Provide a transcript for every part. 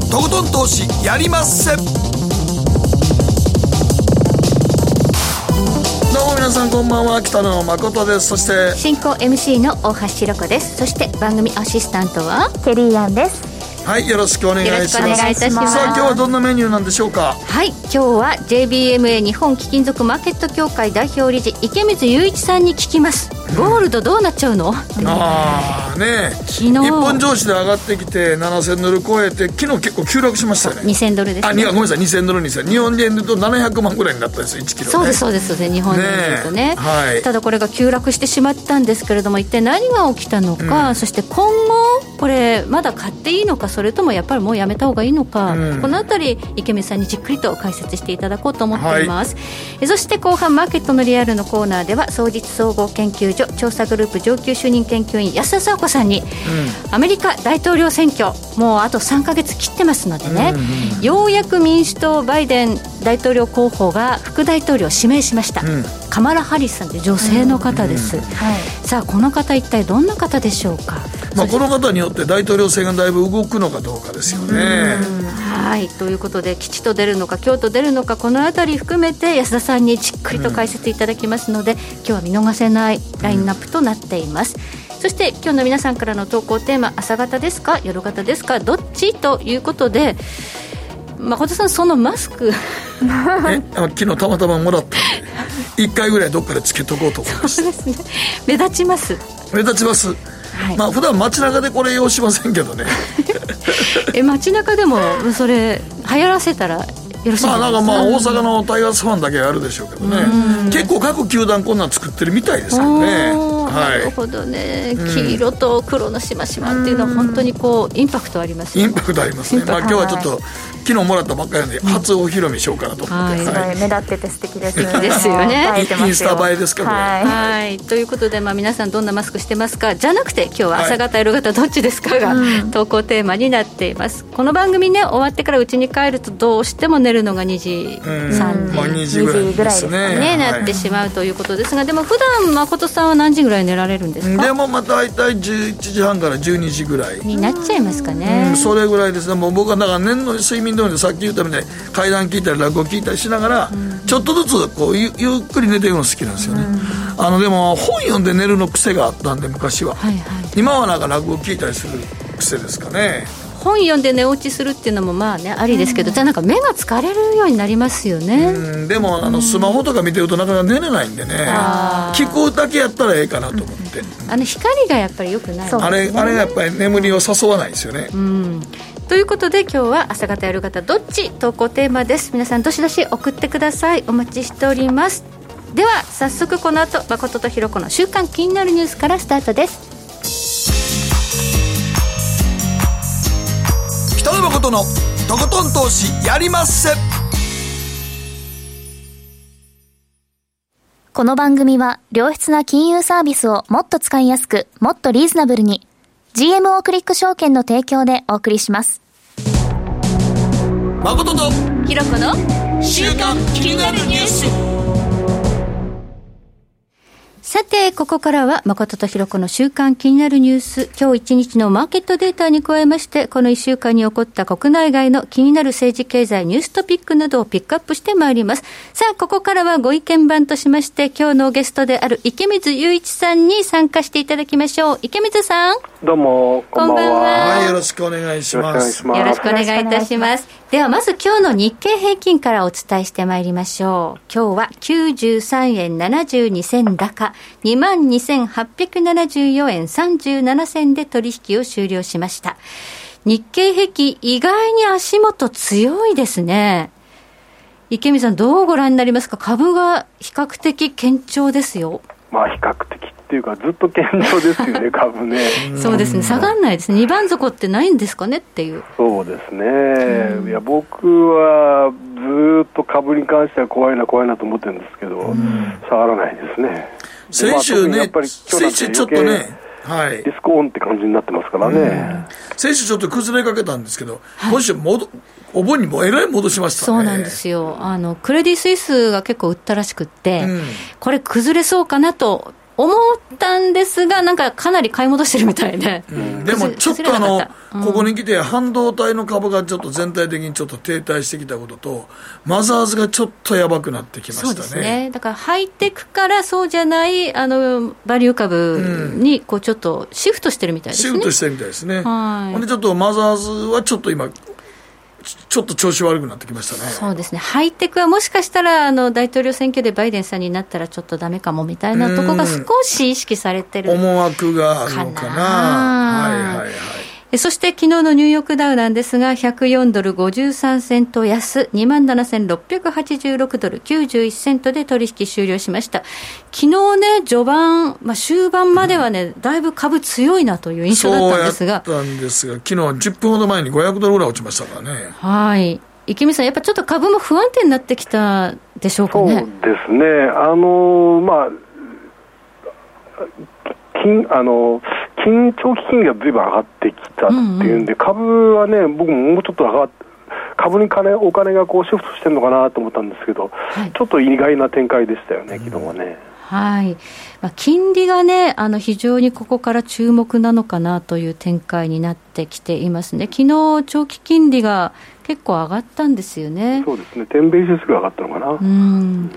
のとことん投資やりまっせ。どうも皆さんこんばんは。北野誠です。そして。進行 MC の大橋ひろ子です。そして番組アシスタントは。ケリーアンですはいよろしくお願いします。よろしくお願いいたします。さあ今日はどんなメニューなんでしょうか？はい今日は JBMA 日本貴金属マーケット協会代表理事池水雄一さんに聞きます。ゴールドどうなっちゃうの、ああね昨日。日本上司で上がってきて7000ドル超えて昨日結構急落しましたよね。2000ドルです、あね、にごめんなさい2000ドル2000日本円で言うと700万ぐらいになったんですよ1キロ、ね、そうですそうです。そうです日本円で言うとね。ねはい。ただこれが急落してしまったんですけれども一体何が起きたのか、そして今後これまだ買っていいのかそれともやっぱりもうやめた方がいいのか、うん。このあたり池水さんにじっくりと解説していただこうと思っています、えそして後半マーケットのリアルのコーナーでは総実総合研究所調査グループ上級主任研究員安田佐和子さんに、アメリカ大統領選挙もうあと3か月切ってますのでね、ようやく民主党バイデン大統領候補が副大統領を指名しました、ん。カマラ・ハリスさんという女性の方です、はい。さあこの方一体どんな方でしょうか。まあ、この方によって大統領選がだいぶ動くのかどうかですよね。はい。ということで吉と出るのか京と出るのかこの辺り含めて安田さんにじっくりと解説いただきますので、今日は見逃せないラインナップとなっています、そして今日の皆さんからの投稿テーマ朝方ですか？夜型ですか？どっち？ということで誠さんそのマスク。えあ昨日たまたまもらったんで1回ぐらいどっかでつけとこうと思いましですね。目立ちます。た目立ちます、はい。まあ普段街中でこれ用しませんけどね え街中でもそれ流行らせたらよろしいですか？まあなんかまあ大阪のタイガースファンだけあるでしょうけどね。結構各球団こんなん作ってるみたいですけどね。おーなるはほどね、黄色と黒のしましまっていうのは本当にこうインパクトありますよいインパクトありますね。まあ今日はちょっと昨日もらったばっかりなんで初お披露目しようかなと思って、はい。目立ってて素敵ですですよね。インスタ映えですかはい。はい。ということで、まあ、皆さんどんなマスクしてますか？じゃなくて今日は朝方夜型どっちですかが、投稿テーマになっています。この番組ね終わってから家に帰るとどうしても寝るのが2時、うん。3時、まあ2時ぐらいです2時ぐね。ね、はい。なってしまうということですがでも普段誠さんは何時ぐらい寝られるんですか？でもまあ大体11時半から12時ぐらい。になっちゃいますかね、うん。それぐらいですね。もう僕はだから年の睡眠でさっき言ったみたいに階段聞いたり落語聞いたりしながら、ちょっとずつこうゆゆっくり寝ていくの好きなんですよね、あのでも本読んで寝るの癖があったんで昔は、はいはい。今はなんか落語聞いたりする癖ですかね。本読んで寝落ちするっていうのもまあねありですけど、じゃあなんか目が疲れるようになりますよね、うんでもあのスマホとか見てるとなかなか寝れないんでね。聞くだけやったらええかなと思って、あの光がやっぱり良くない。そうあれあれがやっぱり眠りを誘わないですよね、うんということで今日は朝方夜方どっち投稿テーマです。皆さんどしどし送ってください。お待ちしております。では早速この後誠とひろ子の週刊気になるニュースからスタートです。北野誠のとことん投資やりまっせ。この番組は良質な金融サービスをもっと使いやすくもっとリーズナブルに GMO クリック証券の提供でお送りします。誠とひろ子の週刊気になるニュースここからは、誠とひろ子の週間気になるニュース、今日一日のマーケットデータに加えまして、この一週間に起こった国内外の気になる政治経済ニューストピックなどをピックアップしてまいります。さあ、ここからはご意見番としまして、今日のゲストである池水雄一さんに参加していただきましょう。池水さん、どうも、こんばんこんばんはは。はいよろしくお願いします。よろしくお願いいたします。では、まず今日の日経平均からお伝えしてまいりましょう。今日は93円72銭高、22,874円37銭で取引を終了しました。日経平均、意外に足元強いですね。池見さん、どうご覧になりますか？株が比較的堅調ですよ。まあ、比較的っていうか、ずっと堅調ですよね、株ね。そうですね。下がんないですね。2番底ってないんですかねっていう。そうですね。いや、僕はずーっと株に関しては怖いな、怖いなと思ってるんですけど、下がらないですね。先週ねまあ先週ちょっとねはい。リスクオンって感じになってますからね。先週ちょっと崩れかけたんですけど、今週戻お盆にもえらい戻しましたね。そうなんですよ。あの、クレディ・スイスが結構売ったらしくって、うん。これ崩れそうかなと思ったんですが、なんかかなり買い戻してるみたいで、うん、でもちょっとあの、うん、ここに来て、半導体の株がちょっと全体的にちょっと停滞してきたことと、マザーズがちょっとやばくなってきましたね。そうですね。だからハイテクからそうじゃないあのバリュー株にこうちょっとシフトしてるみたいですね。シフトしてるみたいですね。はい、ほんでちょっとマザーズはちょっと今、ちょっと調子悪くなってきましたね。そうですね、ハイテクはもしかしたらあの大統領選挙でバイデンさんになったらちょっとだめかもみたいなところが少し意識されてる思惑があるのかな。はいはいはいそして昨日のニューヨークダウなんですが、104ドル53セント安、27,686ドル91セントで取引終了しました。昨日ね、序盤、まあ、終盤まではね、だいぶ株強いなという印象だったんですが。そうやったんですが、昨日10分ほど前に500ドルぐらい落ちましたからね。はい。池見さん、やっぱちょっと株も不安定になってきたでしょうかね。そうですね。あのまあ金あの金長期金利がずいぶん上がってきたっていうんで、うんうん、株はね、僕ももうちょっと上がって、株に金お金がこうシフトしてるのかなと思ったんですけど、はい、ちょっと意外な展開でしたよね、昨日はね。はい。まあ、金利がね、あの非常にここから注目なのかなという展開になってきていますね、昨日長期金利が結構上がったんですよね。そうですね、10ベースぐらい上がったのかな。うん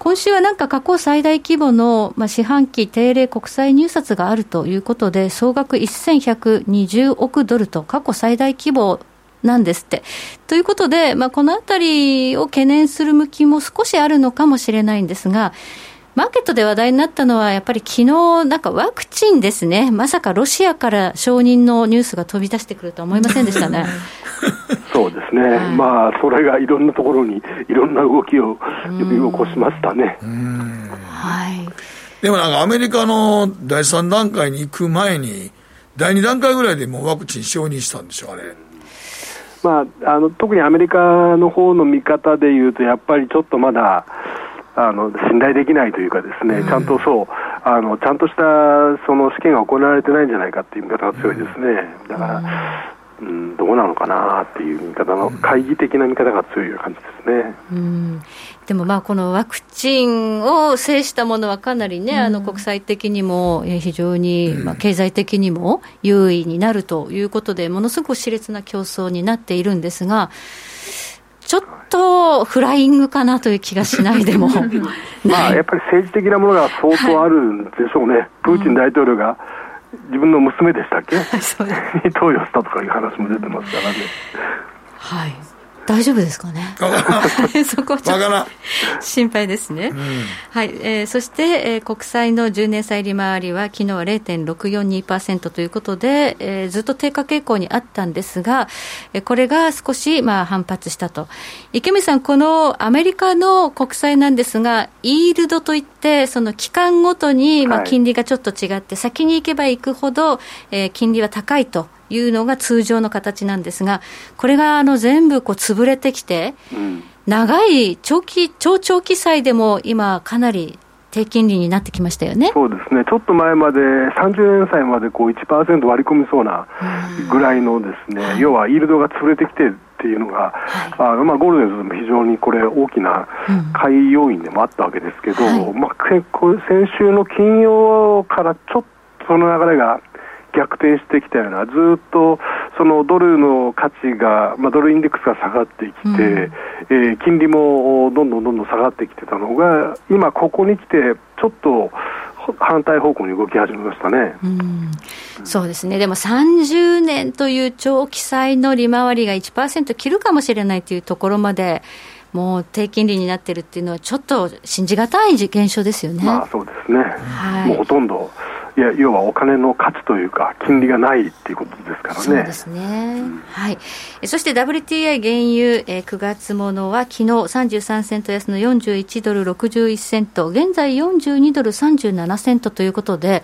今週はなんか過去最大規模の、まあ、四半期定例国債入札があるということで、総額1120億ドルと過去最大規模なんですって。ということで、まあ、このあたりを懸念する向きも少しあるのかもしれないんですが、マーケットで話題になったのは、やっぱり昨日なんかワクチンですね、まさかロシアから承認のニュースが飛び出してくるとは思いませんでしたね。そうですね、はい、まあ、それがいろんなところにいろんな動きを呼び起こしましたね。はい、でもなんかアメリカの第3段階に行く前に、第2段階ぐらいでもうワクチン承認したんでしょう、あれ。まあ、あの特にアメリカの方の見方でいうと、やっぱりちょっとまだ、あの信頼できないというかですね、うん、ちゃんとそうあのちゃんとしたその試験が行われてないんじゃないかっていう見方が強いですね、だから、うん、どうなのかなっていう見方の、懐疑的な見方が強い感じですね。うん。でもまあこのワクチンを制したものはかなりね、あの国際的にも非常に、まあ、経済的にも優位になるということで、ものすごく熾烈な競争になっているんですが、ちょっとフライングかなという気がしないでも。まあやっぱり政治的なものが相当あるんでしょうね、はい、プーチン大統領が自分の娘でしたっけ、に投与したとかいう話も出てますからね。はい大丈夫ですかね？そこちょっと心配ですね。うん、はい、えー、そして、えー、国債の10年債利回りは昨日は0.642%ということで、えー、ずっと低下傾向にあったんですが、えー、これが少しまあ反発したと。池見さん、このアメリカの国債なんですが、イールドといって、その期間ごとにまあ金利がちょっと違って、先に行けば行くほど、えー、金利は高いと。いうのが通常の形なんですが、これがあの全部こう潰れてきて、うん、長い長期、超長期債でも今、かなり低金利になってきましたよね。そうですね、ちょっと前まで30年債までこう1%割り込みそうなぐらいのですね、要はイールドが潰れてきてっていうのが、はい、あまあ、ゴールデンズも非常にこれ、大きな買い要因でもあったわけですけど、うん、まあ、結構先週の金曜からちょっとその流れが逆転してきたような、ずっとそのドルの価値が、まあ、ドルインデックスが下がってきて、うん、えー、金利もどんどんどんどん下がってきてたのが、今、ここに来て、ちょっと反対方向に動き始めましたね、うん、そうですね、でも30年という長期債の利回りが1%切るかもしれないというところまで。もう低金利になってるっていうのは、ちょっと信じがたい現象ですよね。まあ、そうですね、はい、もうほとんどいや要はお金の価値というか、金利がないっていうことですからね。そうですね、うん、はい、そして WTI 原油、えー、9月ものは昨日33セント安の41ドル61セント、現在42ドル37セントということで、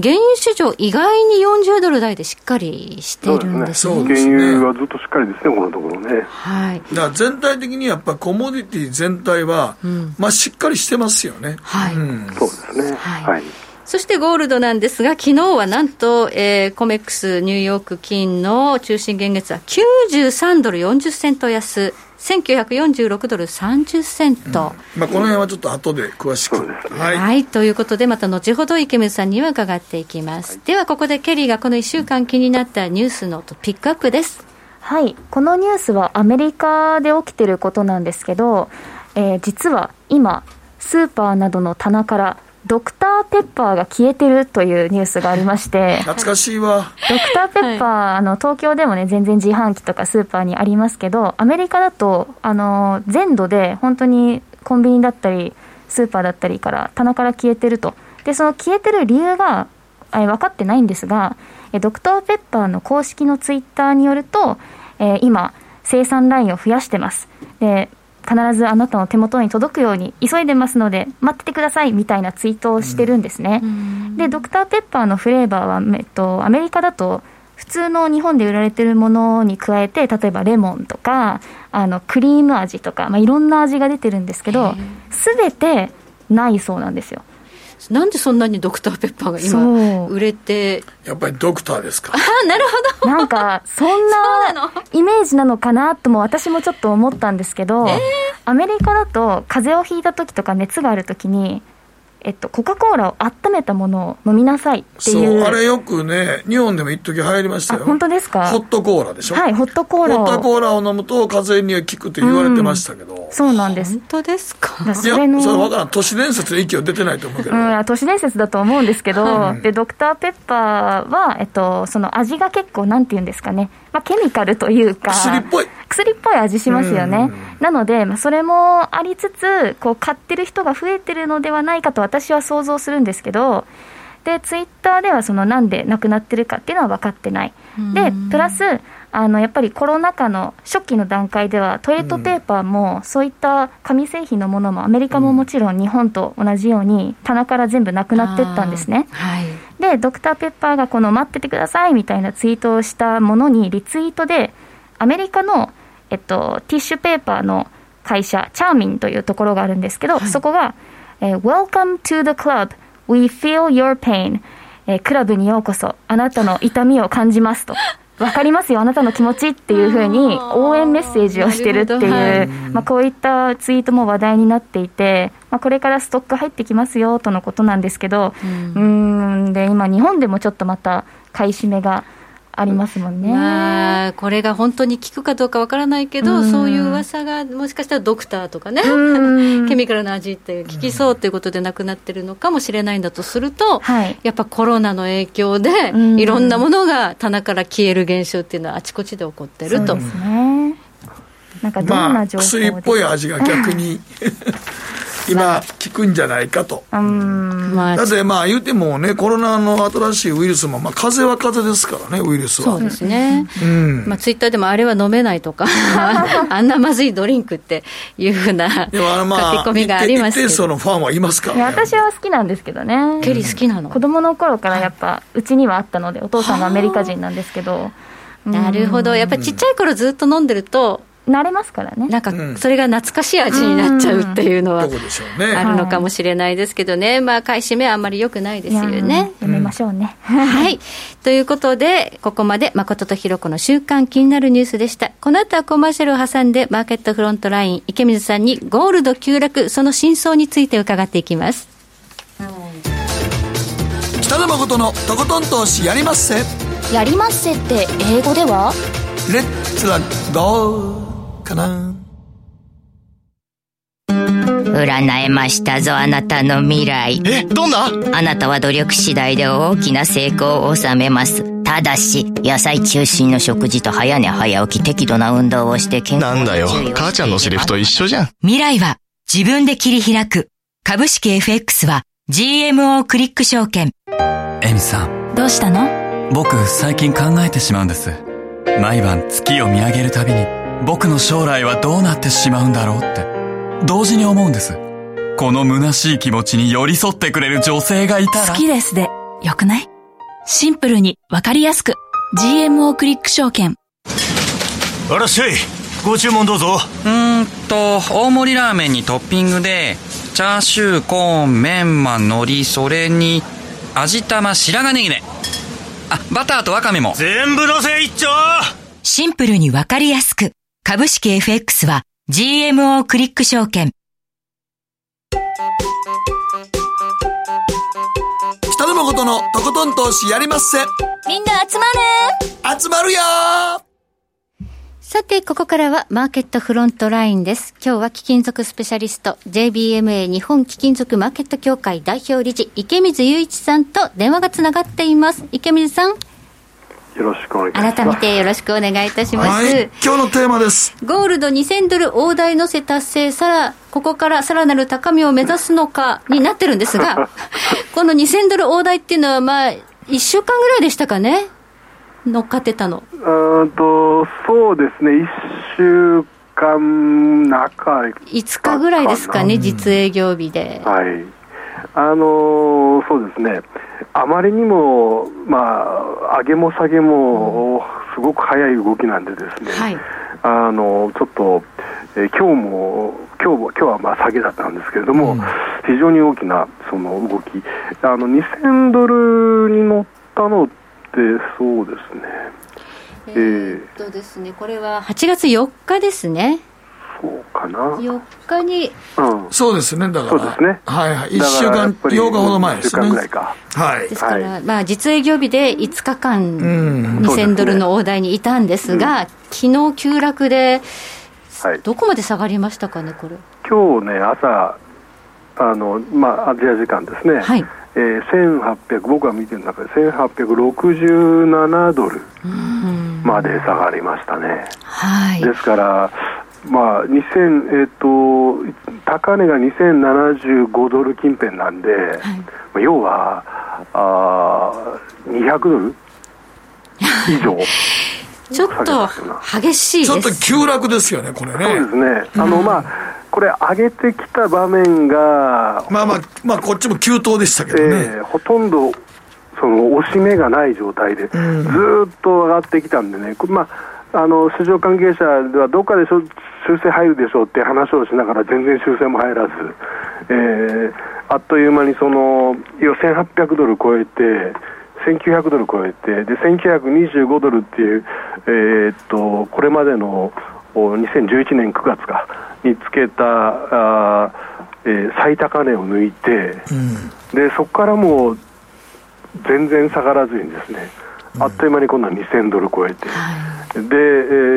原油市場、意外に40ドル台でしっかりしているんですね。そうですね原油はずっとしっかりですね、このところね。はい、だから全体的にやっぱコモディティ全体は、うん、まあ、しっかりしてますよね。はい、うん、そうですね。はい、はいそしてゴールドなんですが、昨日はなんと、えー、コメックスニューヨーク金の中心現月は93ドル40セント安。1946ドル30セント、うん、まあ、この辺はちょっと後で詳しく、はい、はい、ということでまた後ほど池水さんには伺っていきます、はい、ではここでケリーがこの1週間気になったニュースのピックアップです。はい。このニュースはアメリカで起きてることなんですけど、えー、実は今スーパーなどの棚からドクターペッパーが消えてるというニュースがありまして、懐かしいわ。ドクターペッパー、はい、あの、東京でもね、全然自販機とかスーパーにありますけど、アメリカだと、あの、全土で本当にコンビニだったり、スーパーだったりから棚から消えてると。で、その消えてる理由が、え分かってないんですが、えドクターペッパーの公式のツイッターによると、えー、今、生産ラインを増やしてます。で、必ずあなたの手元に届くように急いでますので待っててくださいみたいなツイートをしてるんですね、うん、でドクターペッパーのフレーバーは、えっと、アメリカだと普通の日本で売られてるものに加えて例えばレモンとかあのクリーム味とか、まあ、いろんな味が出てるんですけどすべてないそうなんですよなんでそんなにドクターペッパーが今売れて？やっぱりドクターですか。あなるほど。なんか そんなイメージなのかなとも私もちょっと思ったんですけど、えー、アメリカだと風邪をひいた時とか熱がある時にえっと、コカ・コーラを温めたものを飲みなさいっていう。あれよくね日本でも一時流行りましたよ。本当ですか？ホットコーラでしょ？はいホットコーラを。ホットコーラを飲むと風邪には効くって言われてましたけど、うん、そうなんです。本当ですか？いやそれ分からん都市伝説の域は出てないと思うけど、うん、都市伝説だと思うんですけど、でドクターペッパーは、えっと、その味が結構なんていうんですかねまあ、ケミカルというか薬っぽい。薬っぽい味しますよね、なので、まあ、それもありつつこう買ってる人が増えてるのではないかと私は想像するんですけどでツイッターではそのなんでなくなってるかっていうのは分かってない、でプラスあのやっぱりコロナ禍の初期の段階ではトイレットペーパーもそういった紙製品のものもアメリカももちろん日本と同じように棚から全部なくなっていったんですね、はい、でドクターペッパーがこの待っててくださいみたいなツイートをしたものにリツイートでアメリカの、えっと、ティッシュペーパーの会社チャーミンというところがあるんですけど、はい、そこが、えー、Welcome to the club. We feel your pain. えー、クラブにようこそ。あなたの痛みを感じますと 分かりますよ。あなたの気持ちっていうふうに応援メッセージをしてるっていう、はい、まあ、こういったツイートも話題になっていて、まあ、これからストック入ってきますよとのことなんですけど、うん、ん。で今日本でもちょっとまた買い占めがありますもんね、まあ、これが本当に効くかどうかわからないけど、うん、そういう噂がもしかしたらドクターとかね、うん、ケミカルな味って効きそうということでなくなってるのかもしれないんだとすると、はい、やっぱコロナの影響で、いろんなものが棚から消える現象っていうのはあちこちで起こってると。そうですね。なんかどんな情報、まあ、薬っぽい味が逆に 今、効くんじゃないかと。だってまあ言うてもね、コロナの新しいウイルスも、まあ風邪は風邪ですからね、ウイルスは。そうですね。うん、まあツイッターでもあれは飲めないとか、あんなまずいドリンクっていうふうな書き込みがありますけど。一定のファンはいますからね。私は好きなんですけどね。ケリー好きなの子供の頃からやっぱ、うちにはあったので、お父さんがアメリカ人なんですけど。なるほど。やっぱりちっちゃい頃ずっと飲んでると、慣れますからね。なんかそれが懐かしい味になっちゃうっていうのは、あるのかもしれないですけどね、まあ買い占めはあんまりよくないですよね。やめましょうね、はい。ということでここまで誠とひろ子の週刊気になるニュースでした。この後はコマーシャルを挟んでマーケットフロントライン池水さんにゴールド急落その真相について伺っていきます。北野誠のとことん投資やりまっせ。やりまっせって英語では？レッツラゴーかな。占えましたぞあなたの未来。えどんな？あなたは努力次第で大きな成功を収めます。ただし野菜中心の食事と早寝早起き適度な運動をして健康なんだよ。母ちゃんのセリフと一緒じゃん。未来は自分で切り開く株式 FX は GMO クリック証券。エミさん。どうしたの？僕最近考えてしまうんです。毎晩月を見上げるたびに僕の将来はどうなってしまうんだろうって。同時に思うんです。この虚しい気持ちに寄り添ってくれる女性がいたら。好きですでよくない？シンプルにわかりやすく。GMO クリック証券。あらっしゃいご注文どうぞ。うーんと大盛りラーメンにトッピングでチャーシューコーンメンマ海苔それに味玉白髪ネギねあバターとワカメも。全部のせ一丁シンプルにわかりやすく株式 FX は GMO クリック証券北野誠のとことん投資やりまっせみんな集まる集まるよさて、ここからはマーケットフロントラインです。今日は貴金属スペシャリスト、JBMA 日本貴金属マーケット協会代表理事、池水雄一さんと電話がつながっています。池水さん。よろしくお願いします。改めてよろしくお願いいたします。はい、今日のテーマです。ゴールド2000ドル大台乗せ達成、さら、ここからさらなる高みを目指すのかになってるんですが、この2000ドル大台っていうのは、まあ、1週間ぐらいでしたかね？乗っかってたのうんとそうですね、1週間中5日ぐらいですかね、実営業日で。はいあのー、そうですね、あまりにも、まあ、上げも下げもすごく早い動きなんでですね、はい、あのちょっと、えー、今日も、今日も今日はまあ下げだったんですけれども、うん、非常に大きなその動き、あの2000ドルに乗ったのそうですね。えー、っとですね、これは8月4日ですね。そうかな。4日に、うん、そうですね、だから、そうですね。はいはい、1週間、8日ほど前ですね。ぐらいか。はい。ですから、はい、まあ、実営業日で5日間、2000ドルの大台にいたんですが、うん、昨日急落で、はい、どこまで下がりましたかね、これ。今日ね、朝、あの、まあ、アジア時間ですね。はい。えー、1800僕が見てる中で1867ドルまで下がりましたね、はい、ですからまあ2000えっ、ー、と高値が2075ドル近辺なんで、はい、要はあ200ドル以上。ちょっと激しいです。ちょっと急落ですよねこれね。そうですね。あの、まあこれ、上げてきた場面が、まあまあ、まあ、こっちも急騰でしたけどね、えー、ほとんどその押し目がない状態で、ずっと上がってきたんでね、まあ、あの市場関係者では、どっかで修正入るでしょうって話をしながら、全然修正も入らず、えー、あっという間にその1800ドル超えて、1900ドル超えて、で1925ドルっていう、えー、っとこれまでの2011年9月かにつけたあ、えー、最高値を抜いて、うん、でそこからもう全然下がらずにですね、うん、あっという間に今度は2000ドル超えて、はい、で、え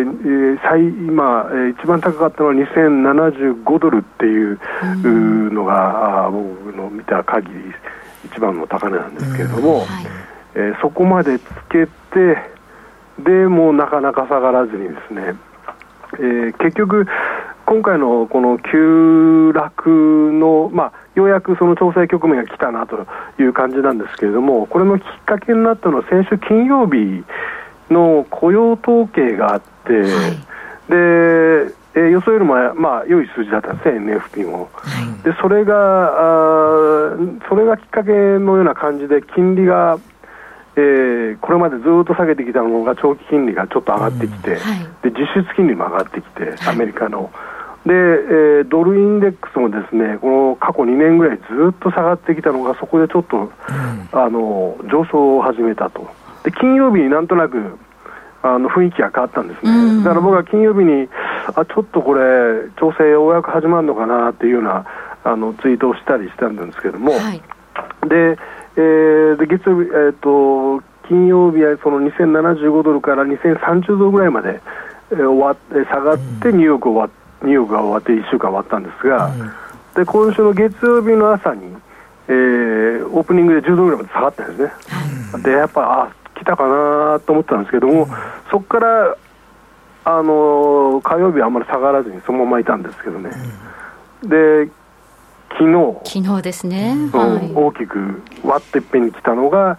ー、最今、えー、一番高かったのは2075ドルっていうのが、うん、僕の見た限り一番の高値なんですけれども、はい、えー、そこまでつけてでもうなかなか下がらずにですねえー、結局、今回のこの急落の、まあ、ようやくその調整局面が来たなという感じなんですけれども、これのきっかけになったのは、先週金曜日の雇用統計があって、はい、でえー、予想よりも、まあ、良い数字だったんですね、NFP も。はい、でそれがあ、それがきっかけのような感じで、金利がえー、これまでずっと下げてきたのが長期金利がちょっと上がってきて、うんはい、で実質金利も上がってきて、アメリカの。で、えー、ドルインデックスもですねこの過去2年ぐらいずっと下がってきたのが、そこでちょっと、うん、あの上昇を始めたと、で金曜日になんとなくあの雰囲気が変わったんですね、うん、だから僕は金曜日に、あちょっとこれ、調整ようやく始まるのかなっていうようなあのツイートをしたりしたんですけども、はい、でえー、で月曜日、えーと、金曜日はその2075ドルから2030ドルぐらいまで、えー、終わって下がって、ニューヨーク終わニューヨークが終わって1週間終わったんですが、うん、で今週の月曜日の朝に、えー、オープニングで10ドルぐらいまで下がったんですね、うん、でやっぱ、あ来たかなと思ったんですけども、うん、そこからあの火曜日はあんまり下がらずにそのままいたんですけどね。で昨日。昨日ですね、うん、はい、大きく割っていっぺんに来たのが、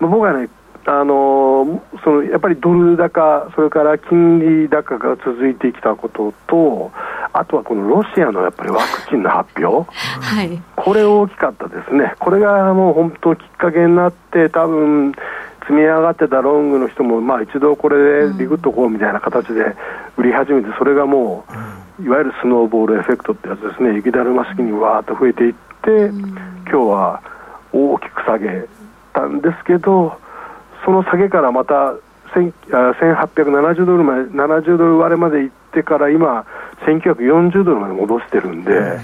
僕はね、あのそのやっぱりドル高、それから金利高が続いてきたことと、あとはこのロシアのやっぱりワクチンの発表、はい、これ大きかったですね、これがもう本当、きっかけになって、多分積み上がってたロングの人も、まあ、一度これでリグっとこうみたいな形で売り始めて、それがもう、いわゆるスノーボールエフェクトってやつですね、雪だるま式にわーっと増えていって、今日は大きく下げ、ったんですけど、その下げからまた1870ドルまで、70ドル割れまで行ってから今、1940ドルまで戻してるんで、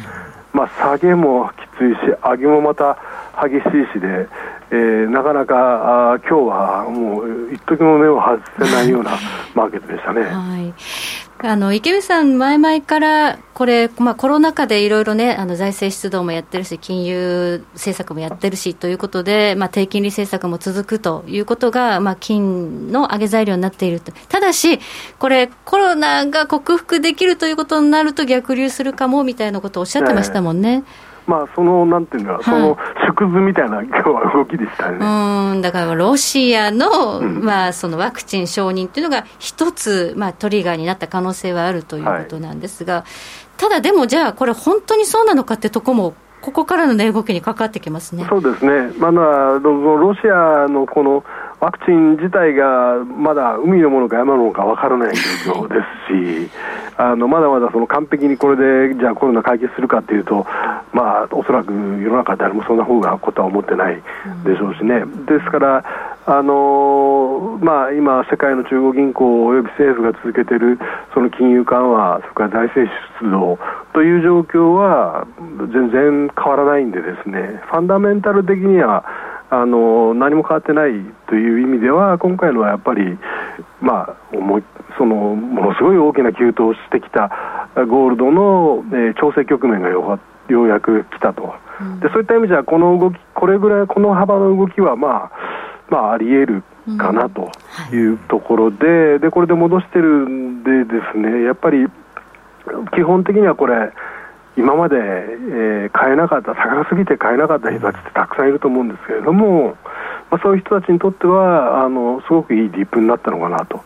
まあ、下げもきついし、上げもまた激しいしで、えー、なかなかあ今日はもう一時も目を外せないようなマーケットでしたね。はいあの池上さん、前々からこれ、まあ、コロナ禍でいろいろね、あの財政出動もやってるし、金融政策もやってるしということで、まあ、低金利政策も続くということが、まあ、金の上げ材料になっていると、ただし、これ、コロナが克服できるということになると、逆流するかもみたいなことをおっしゃってましたもんね。えーまあ、そのなんていうか、はい、その縮図みたいな 今日は動きでしたね。うんだからロシアの,、まあそのワクチン承認というのが一つ、まあ、トリガーになった可能性はあるということなんですが、はい、ただでもじゃあ、これ、本当にそうなのかってとこも、ここからの値動きにかかってきますね。そうですね、まだロシアのこのワクチン自体がまだ海のものか山のものかわからない状況ですし、あのまだまだその完璧にこれでじゃあコロナ解決するかというと、まあ、おそらく世の中誰もそんな方がことは思ってないでしょうしね。ですからあのまあ、今、世界の中央銀行および政府が続けているその金融緩和、それから財政出動という状況は全然変わらないんで、ですねファンダメンタル的にはあの何も変わってないという意味では今回のはやっぱり、まあ、思いそのものすごい大きな急騰してきたゴールドの、えー、調整局面がようやく来たと、でそういった意味じゃこの動きこれぐらいこの幅の動きはまあまあ、あり得るかなとい。うところでうんはい、でこれで戻してるんでですねやっぱり基本的にはこれ今まで、えー、買えなかった高すぎて買えなかった人たちってたくさんいると思うんですけれども、まあ、そういう人たちにとってはあのすごくいいディップになったのかなと、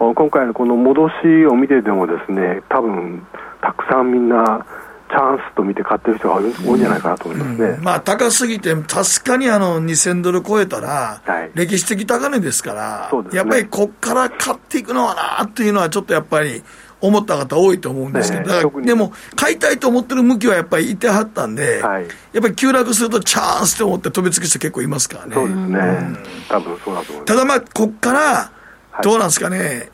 うん、今回のこの戻しを見ててもですね多分たくさんみんなチャンスと見て買ってる人が多いんじゃないかなと思いますね、うん、まあ、高すぎて、確かにあの2000ドル超えたら、歴史的高値ですから、はいね、やっぱりここから買っていくのはなっていうのは、ちょっとやっぱり。思った方多いと思うんですけど、ね、でも、買いたいと思ってる向きはやっぱりいてはったんで、はい、やっぱり急落するとチャンスと思って飛びつく人結構いますからね。そうですね。うん、多分そうだと思います。ただまあ、こっから、どうなんですかね、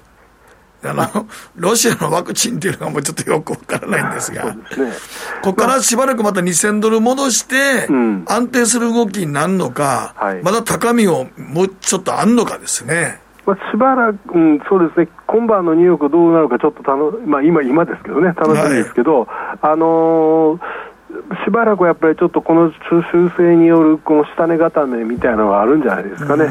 あの、ロシアのワクチンっていうのがもうちょっとよくわからないんですが、すね、ここからしばらくまた2000ドル戻して、安定する動きになるのか、まだ高みをもうちょっとあんのかですね。まあ、しばらく、うん、そうですね、今晩のニューヨークどうなるか、ちょっとたの、まあ、今、今ですけどね、楽しみですけど、はい、あのーしばらくやっぱりちょっとこの修正によるこの下値固めみたいなのがあるんじゃないですかね。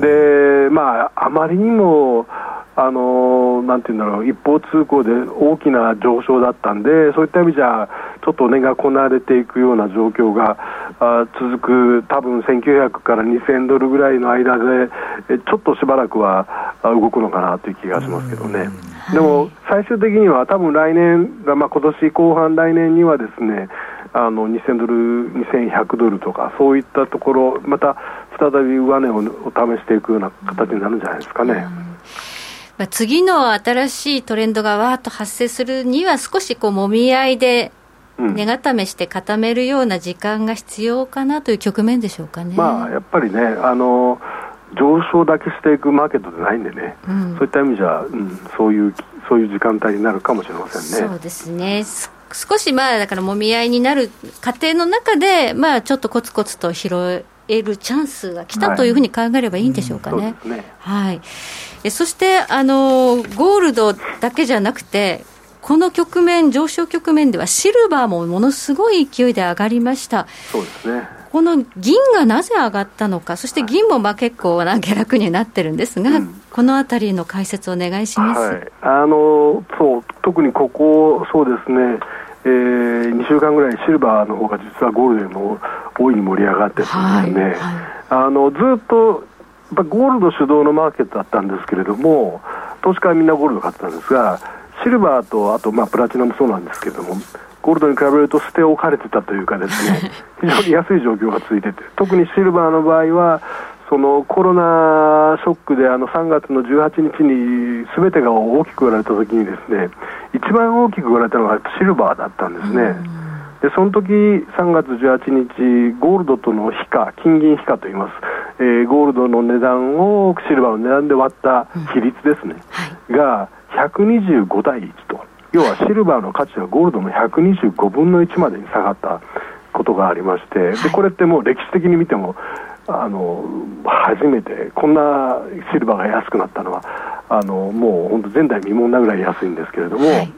で、まあ、あまりにも、あのなんていうんだろう、一方通行で大きな上昇だったんで、そういった意味じゃ、ちょっと値がこなれていくような状況があ続く、多分1900から2000ドルぐらいの間で、えちょっとしばらくは動くのかなという気がしますけどね。でも最終的には多分来年、まあ、今年後半、来年にはですね、あの2000ドル、2100ドルとか、そういったところ、また再び上値を試していくような形になるんじゃないですかね。まあ、次の新しいトレンドがわーっと発生するには、少しこうもみ合いで値固めして固めるような時間が必要かなという局面でしょうかね。まあ、やっぱりねあの上昇だけしていくマーケットじゃないんでね、うん、そういった意味じゃ、うん、そういうそういう時間帯になるかもしれませんね。そうですね少しまあだからもみ合いになる過程の中で、まあ、ちょっとコツコツと拾えるチャンスが来たというふうに考えればいいんでしょうかね。はい、ね。はい。えそしてあのゴールドだけじゃなくてこの局面、上昇局面ではシルバーもものすごい勢いで上がりました。そうですね。この銀がなぜ上がったのか、そして銀もまあ結構な下落になってるんですが、うん、このあたりの解説お願いします、はい、あのそう特にここ、そうですね、えー、2週間ぐらいシルバーの方が実はゴールデンも大いに盛り上がってですね、はいはい、あのずっとやっぱゴールド主導のマーケットだったんですけれども、投資家はみんなゴールド買ってたんですが、シルバーとあとまあプラチナもそうなんですけれども、ゴールドに比べると捨て置かれてたというかですね、非常に安い状況が続いてて、特にシルバーの場合は、そのコロナショックであの3月の18日にすべてが大きく売られたときにですね、一番大きく売られたのがシルバーだったんですね。でその時3月18日、ゴールドとの比価、金銀比価といいます、えー、ゴールドの値段をシルバーの値段で割った比率ですね、うんはい、が125対1と、要はシルバーの価値はゴールドの125分の1までに下がったことがありまして、でこれってもう歴史的に見ても、あの初めてこんなシルバーが安くなったのは、あのもう本当、前代未聞なぐらい安いんですけれども、はい、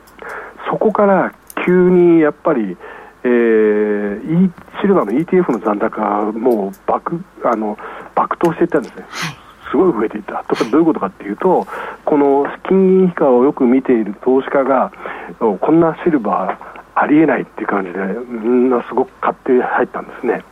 そこから急にやっぱり、えー、シルバーの ETF の残高がもう爆あの爆投していったんですね。すごい増えていた、とかどういうことかっていうと、この金銀比価をよく見ている投資家が、こんなシルバーありえないっていう感じで、みんなすごく買って入ったんですね。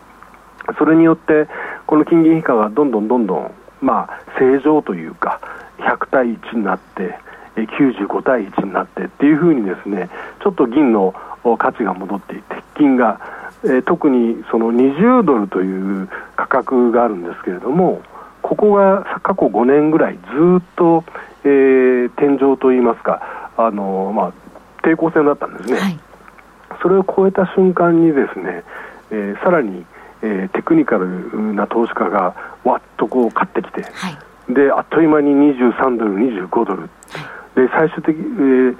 それによって、この金銀比価がどんどんどんどん、まあ、正常というか、100対1になって、95対1になってっていうふうにですね、ちょっと銀の価値が戻っていて、金が、えー、特にその20ドルという価格があるんですけれども、ここが過去5年ぐらいずっと、えー、天井といいますか、あのまあ、抵抗線だったんですね。はいそれを超えた瞬間にですね、えー、さらに、えー、テクニカルな投資家がわっとこう買ってきて、はい、であっという間に23ドル、25ドル、で最終的、えー、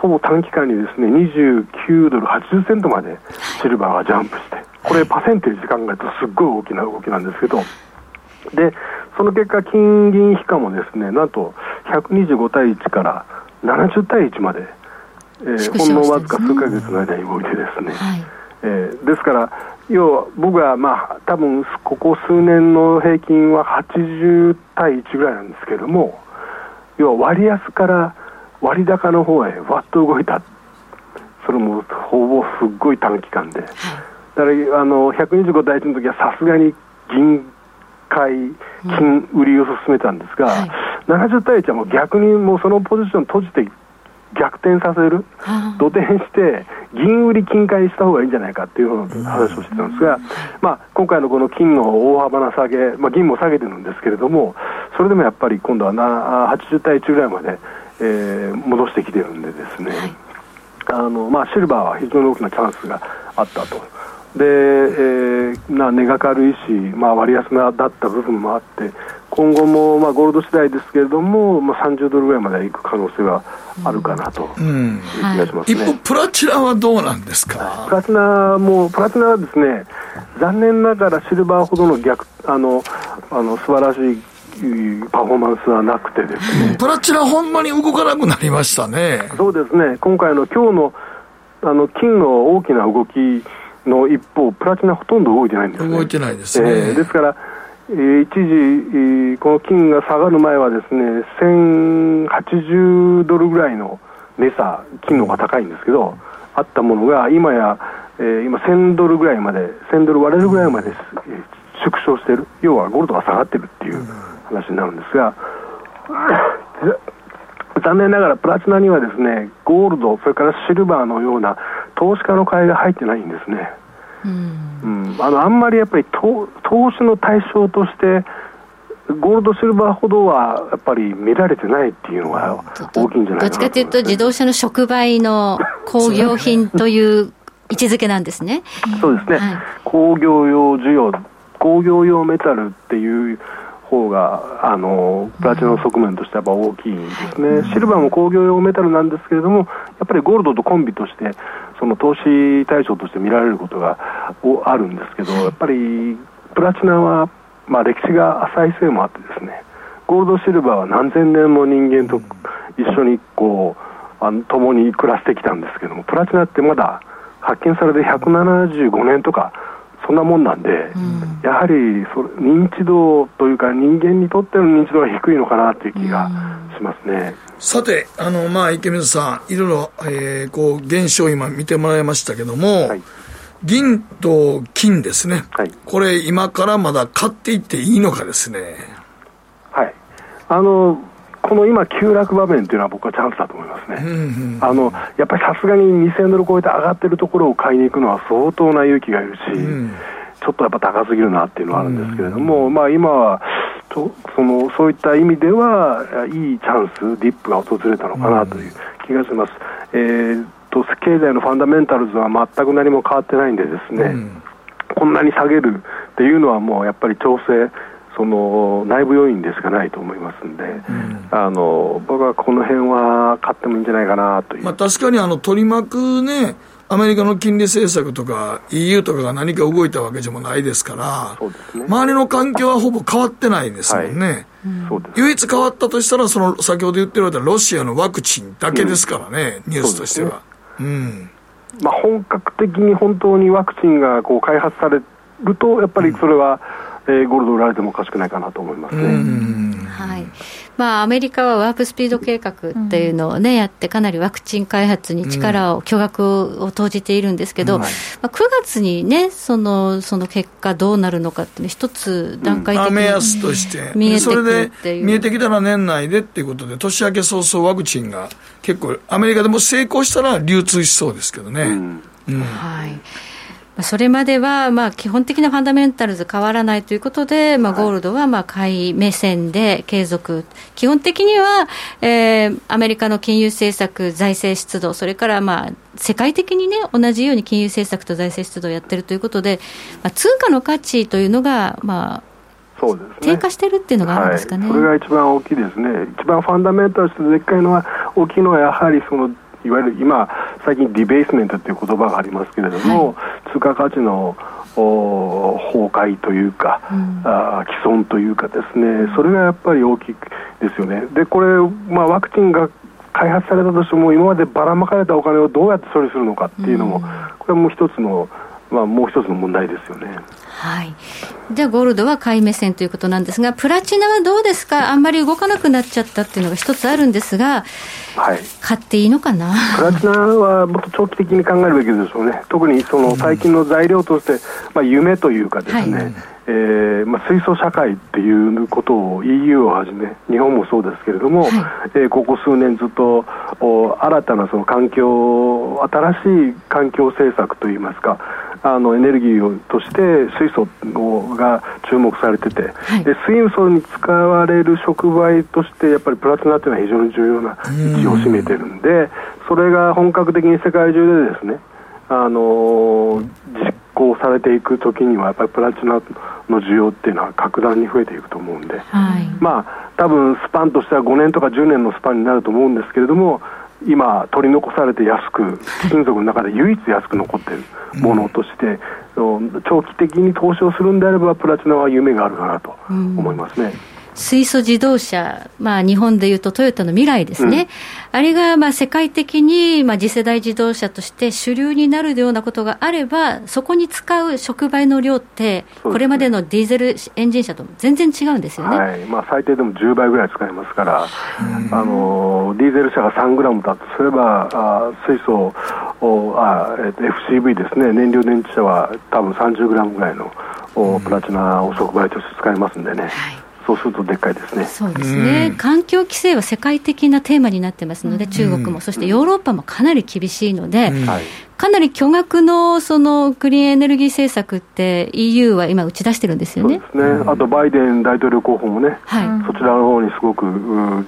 ほぼ短期間にですね29ドル80セントまでシルバーがジャンプして、これ、パーセンテージ考えるとすっごい大きな動きなんですけど、でその結果、金銀比価もですねなんと125対1から70対1まで。えー、ほんのわずか数か月の間に動いてですね、はい、えー、ですから要は僕はまあ多分ここ数年の平均は80対1ぐらいなんですけれども要は割安から割高の方へわっと動いた。それもほぼすっごい短期間で、はい、だからあの125対1の時はさすがに銀買い金売りを進めたんですが、はい、70対1はもう逆にもうそのポジション閉じて逆転させる、土転して、銀売り金買いした方がいいんじゃないかっていう話をしてたんですが、まあ、今回のこの金の大幅な下げ、まあ、銀も下げてるんですけれども、それでもやっぱり今度はな80対1ぐらいまで、えー、戻してきてるんでですね、あのまあ、シルバーは非常に大きなチャンスがあったと。で、えー、な値が軽いし、まあ、割安なだった部分もあって、今後も、まあ、ゴールド次第ですけれども、まあ、30ドルぐらいまでいく可能性はあるかなという気がします、ね。うん、一方、プラチナはどうなんですか？プラチナも、プラチナはですね、残念ながらシルバーほどの逆あのあの素晴らしいパフォーマンスはなくてですね、プラチナ、ほんまに動かなくなりましたね。そうですね。今回の今日のあの金の大きな動きの一方、プラチナほとんど動いてないんです、ね、動いてないですね。えー、ですから、えー、一時、えー、この金が下がる前はですね、1080ドルぐらいの値差、金の方が高いんですけど、あったものが、今や、えー、今1000ドルぐらいまで、1000ドル割れるぐらいまで、えー、縮小している、要はゴールドが下がってるっていう話になるんですが、残念ながらプラチナにはですね、ゴールド、それからシルバーのような投資家の買いが入ってないんですね。うん、うん、あのあんまりやっぱり投投資の対象としてゴールド、シルバーほどはやっぱり見られてないっていうのが大きいんじゃないかな、どっちかというと、自動車の触媒の工業品という位置づけなんですね。そうですね、はい、工業用需要、工業用メタルっていう方があのプラチナの側面としては大きいんですね、うん、シルバーも工業用メタルなんですけれども、やっぱりゴールドとコンビとして、その投資対象として見られることがあるんですけど、やっぱりプラチナは、まあ、歴史が浅いせいもあってですね、ゴールド、シルバーは何千年も人間と一緒にこうあの共に暮らしてきたんですけども、プラチナってまだ発見されて175年とか、そんなもんなんで、うん、やはりそ認知度というか、人間にとっての認知度が低いのかなという気がしますね。さて、あのまあ、池水さん、いろいろ、えー、こう現象、今見てもらいましたけども、はい、銀と金ですね、はい、これ、今からまだ買っていっていいのかですね。はい。あのこの今、急落場面というのは僕はチャンスだと思いますね、うんうん、あのやっぱりさすがに2000ドル超えて上がってるところを買いに行くのは相当な勇気がいるし、うん、ちょっとやっぱ高すぎるなっていうのはあるんですけれども、うん、まあ、今はとそのそういった意味ではいいチャンス、ディップが訪れたのかなという気がします。うん、えーと経済のファンダメンタルズは全く何も変わってないんでですね、こんなに下げるっていうのはもうやっぱり調整その内部要因でしかないと思いますんで、うん、あの僕はこの辺は買ってもいいんじゃないかなという、まあ、確かにあの取り巻くねアメリカの金利政策とか EU とかが何か動いたわけでもないですから、ね、周りの環境はほぼ変わってないんですもんね。はい。唯一変わったとしたら、その先ほど言ってるようなロシアのワクチンだけですからね、うん、ニュースとしては。うね、うん。まあ、本格的に本当にワクチンがこう開発されると、やっぱりそれは、うん、えー、ゴールド売られてもおかしくないかなと思いますね。はい。まあ、アメリカはワープスピード計画っていうのをね、うん、やって、かなりワクチン開発に力を、巨額を投じているんですけど、うん、まあ、9月にね、そのその結果、どうなるのかっていう一つ段階的に、目安として。見えてそれで見えてきたら年内でっていうことで、年明け早々、ワクチンが結構、アメリカでも成功したら流通しそうですけどね。はいそれまではまあ基本的なファンダメンタルズ変わらないということで、まあ、ゴールドはまあ買い目線で継続、基本的には、えー、アメリカの金融政策、財政出動、それからまあ世界的にね、同じように金融政策と財政出動をやってるということで、まあ、通貨の価値というのが、まあ、そうですね、低下してるっていうのがあるんですかね、はい、それが一番大きいですね、一番ファンダメンタルとしてでっかいのは、大きいのはやはりそのいわゆる今、最近ディベースメントという言葉がありますけれども、はい、通貨価値の崩壊というか、うん、あ既存というかですね、それがやっぱり大きいですよね。でこれ、まあ、ワクチンが開発されたとしても今までばらまかれたお金をどうやって処理するのかっていうのも、これも一つのまあ、もう一つの問題ですよね。はい、じゃあ、ゴールドは買い目線ということなんですが、プラチナはどうですか、あんまり動かなくなっちゃったっていうのが一つあるんですが、はい、買っていいのかな？プラチナはもっと長期的に考えるべきでしょうね、特にその最近の材料として、まあ、夢というかですね、はい、えー、まあ、水素社会っていうことを EU をはじめ日本もそうですけれども、はい、えー、ここ数年ずっとお新たなその環境新しい環境政策といいますかあのエネルギーとして水素が注目されてて、はい、で水素に使われる触媒としてやっぱりプラチナというのは非常に重要な位置を占めてるんでそれが本格的に世界中でですねあの実行されていくときにはやっぱりプラチナの需要っていうのは格段に増えていくと思うんで、はい、まあ多分スパンとしては5年とか10年のスパンになると思うんですけれども今取り残されて安く金属の中で唯一安く残っているものとして、うん、長期的に投資をするんであればプラチナは夢があるかなと思いますね。うん水素自動車、まあ、日本でいうとトヨタの未来ですね、うん、あれがまあ世界的にまあ次世代自動車として主流になるようなことがあれば、そこに使う触媒の量って、これまでのディーゼルエンジン車と全然違うんですよね、はい。まあ、最低でも10倍ぐらい使えますから、あのディーゼル車が3グラムだとすれば、あ水素おあ、え FCV ですね、燃料電池車は多分30グラムぐらいのおプラチナを触媒として使えますんでね。はいそうするとでっかいですね。そうですね。環境規制は世界的なテーマになってますので、中国も、そしてヨーロッパもかなり厳しいので、かなり巨額のそのクリーンエネルギー政策って EU は今打ち出してるんですよね。そうですね。あとバイデン大統領候補もね、はい、そちらの方にすごく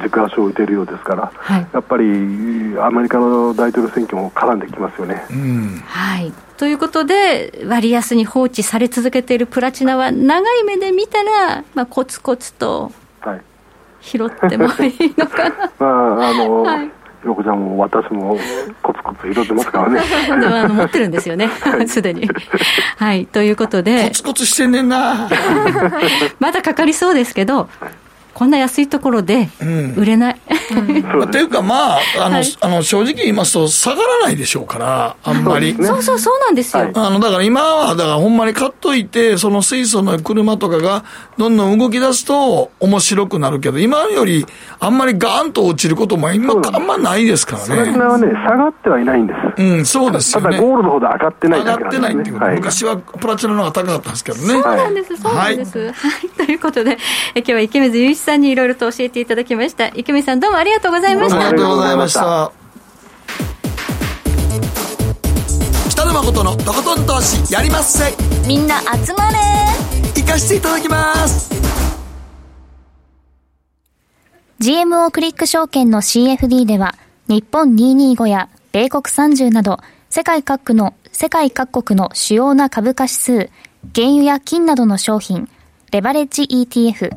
軸足を置いているようですから、はい、やっぱりアメリカの大統領選挙も絡んできますよね。うん、はい。ということで、割安に放置され続けているプラチナは、長い目で見たら、まあ、コツコツと拾ってもいいのかな。まああの、はいひろこちゃんも私もコツコツ拾ってますからね。あの持ってるんですよね、すでに。はい、ということで。コツコツしてんねんな。まだかかりそうですけど、こんな安いところで売れない。うん、っていうか、まああの、はい、あの正直言いますと、下がらないでしょうから、あんまり。そうそう、そうなんですよ。あのだから今は、だからほんまに買っといて、その水素の車とかがどんどん動き出すと面白くなるけど、今よりあんまりガーンと落ちることも今、あんまないですからね。プラチナはね、下がってはいないんです。うん、そうですよね。ただゴールドほど上がってない上がってないっていうこと、はい、昔はプラチナの方が高かったんですけどね。そうなんです、そうなんです。はい、はい、ということで、え今日は池水雄一さんにいろいろと教えていただきました。池見さんどうもありがとうございました。ありがとうございました。北野誠のとことん投資やりまっせ。みんな集まれ。行かしていただきます。GMO クリック証券の CFD では日本225や米国30など世界各国の世界各国の主要な株価指数原油や金などの商品、レバレッジ ETF、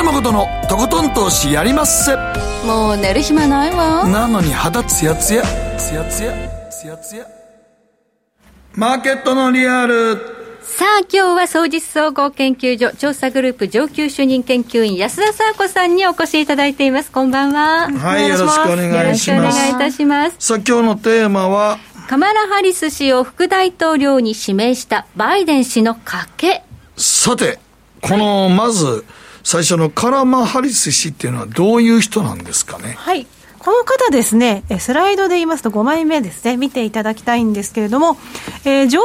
北野誠のとことん投資やりまっせ。もう寝る暇ないわ。なのに肌ツヤツヤ。ツヤツヤ。ツヤツヤ。マーケットのリアル。さあ今日は総実総合研究所調査グループ上級主任研究員安田沙子さんにお越しいただいています。こんばんは。はいよろしくお願いします。お願いいたします。さあ今日のテーマは？カマラ・ハリス氏を副大統領に指名したバイデン氏の賭け。さてこのまず最初のカラマ・ハリス氏っていうのはどういう人なんですかね？はい。この方ですね、スライドで言いますと5枚目ですね、見ていただきたいんですけれども、えー、上院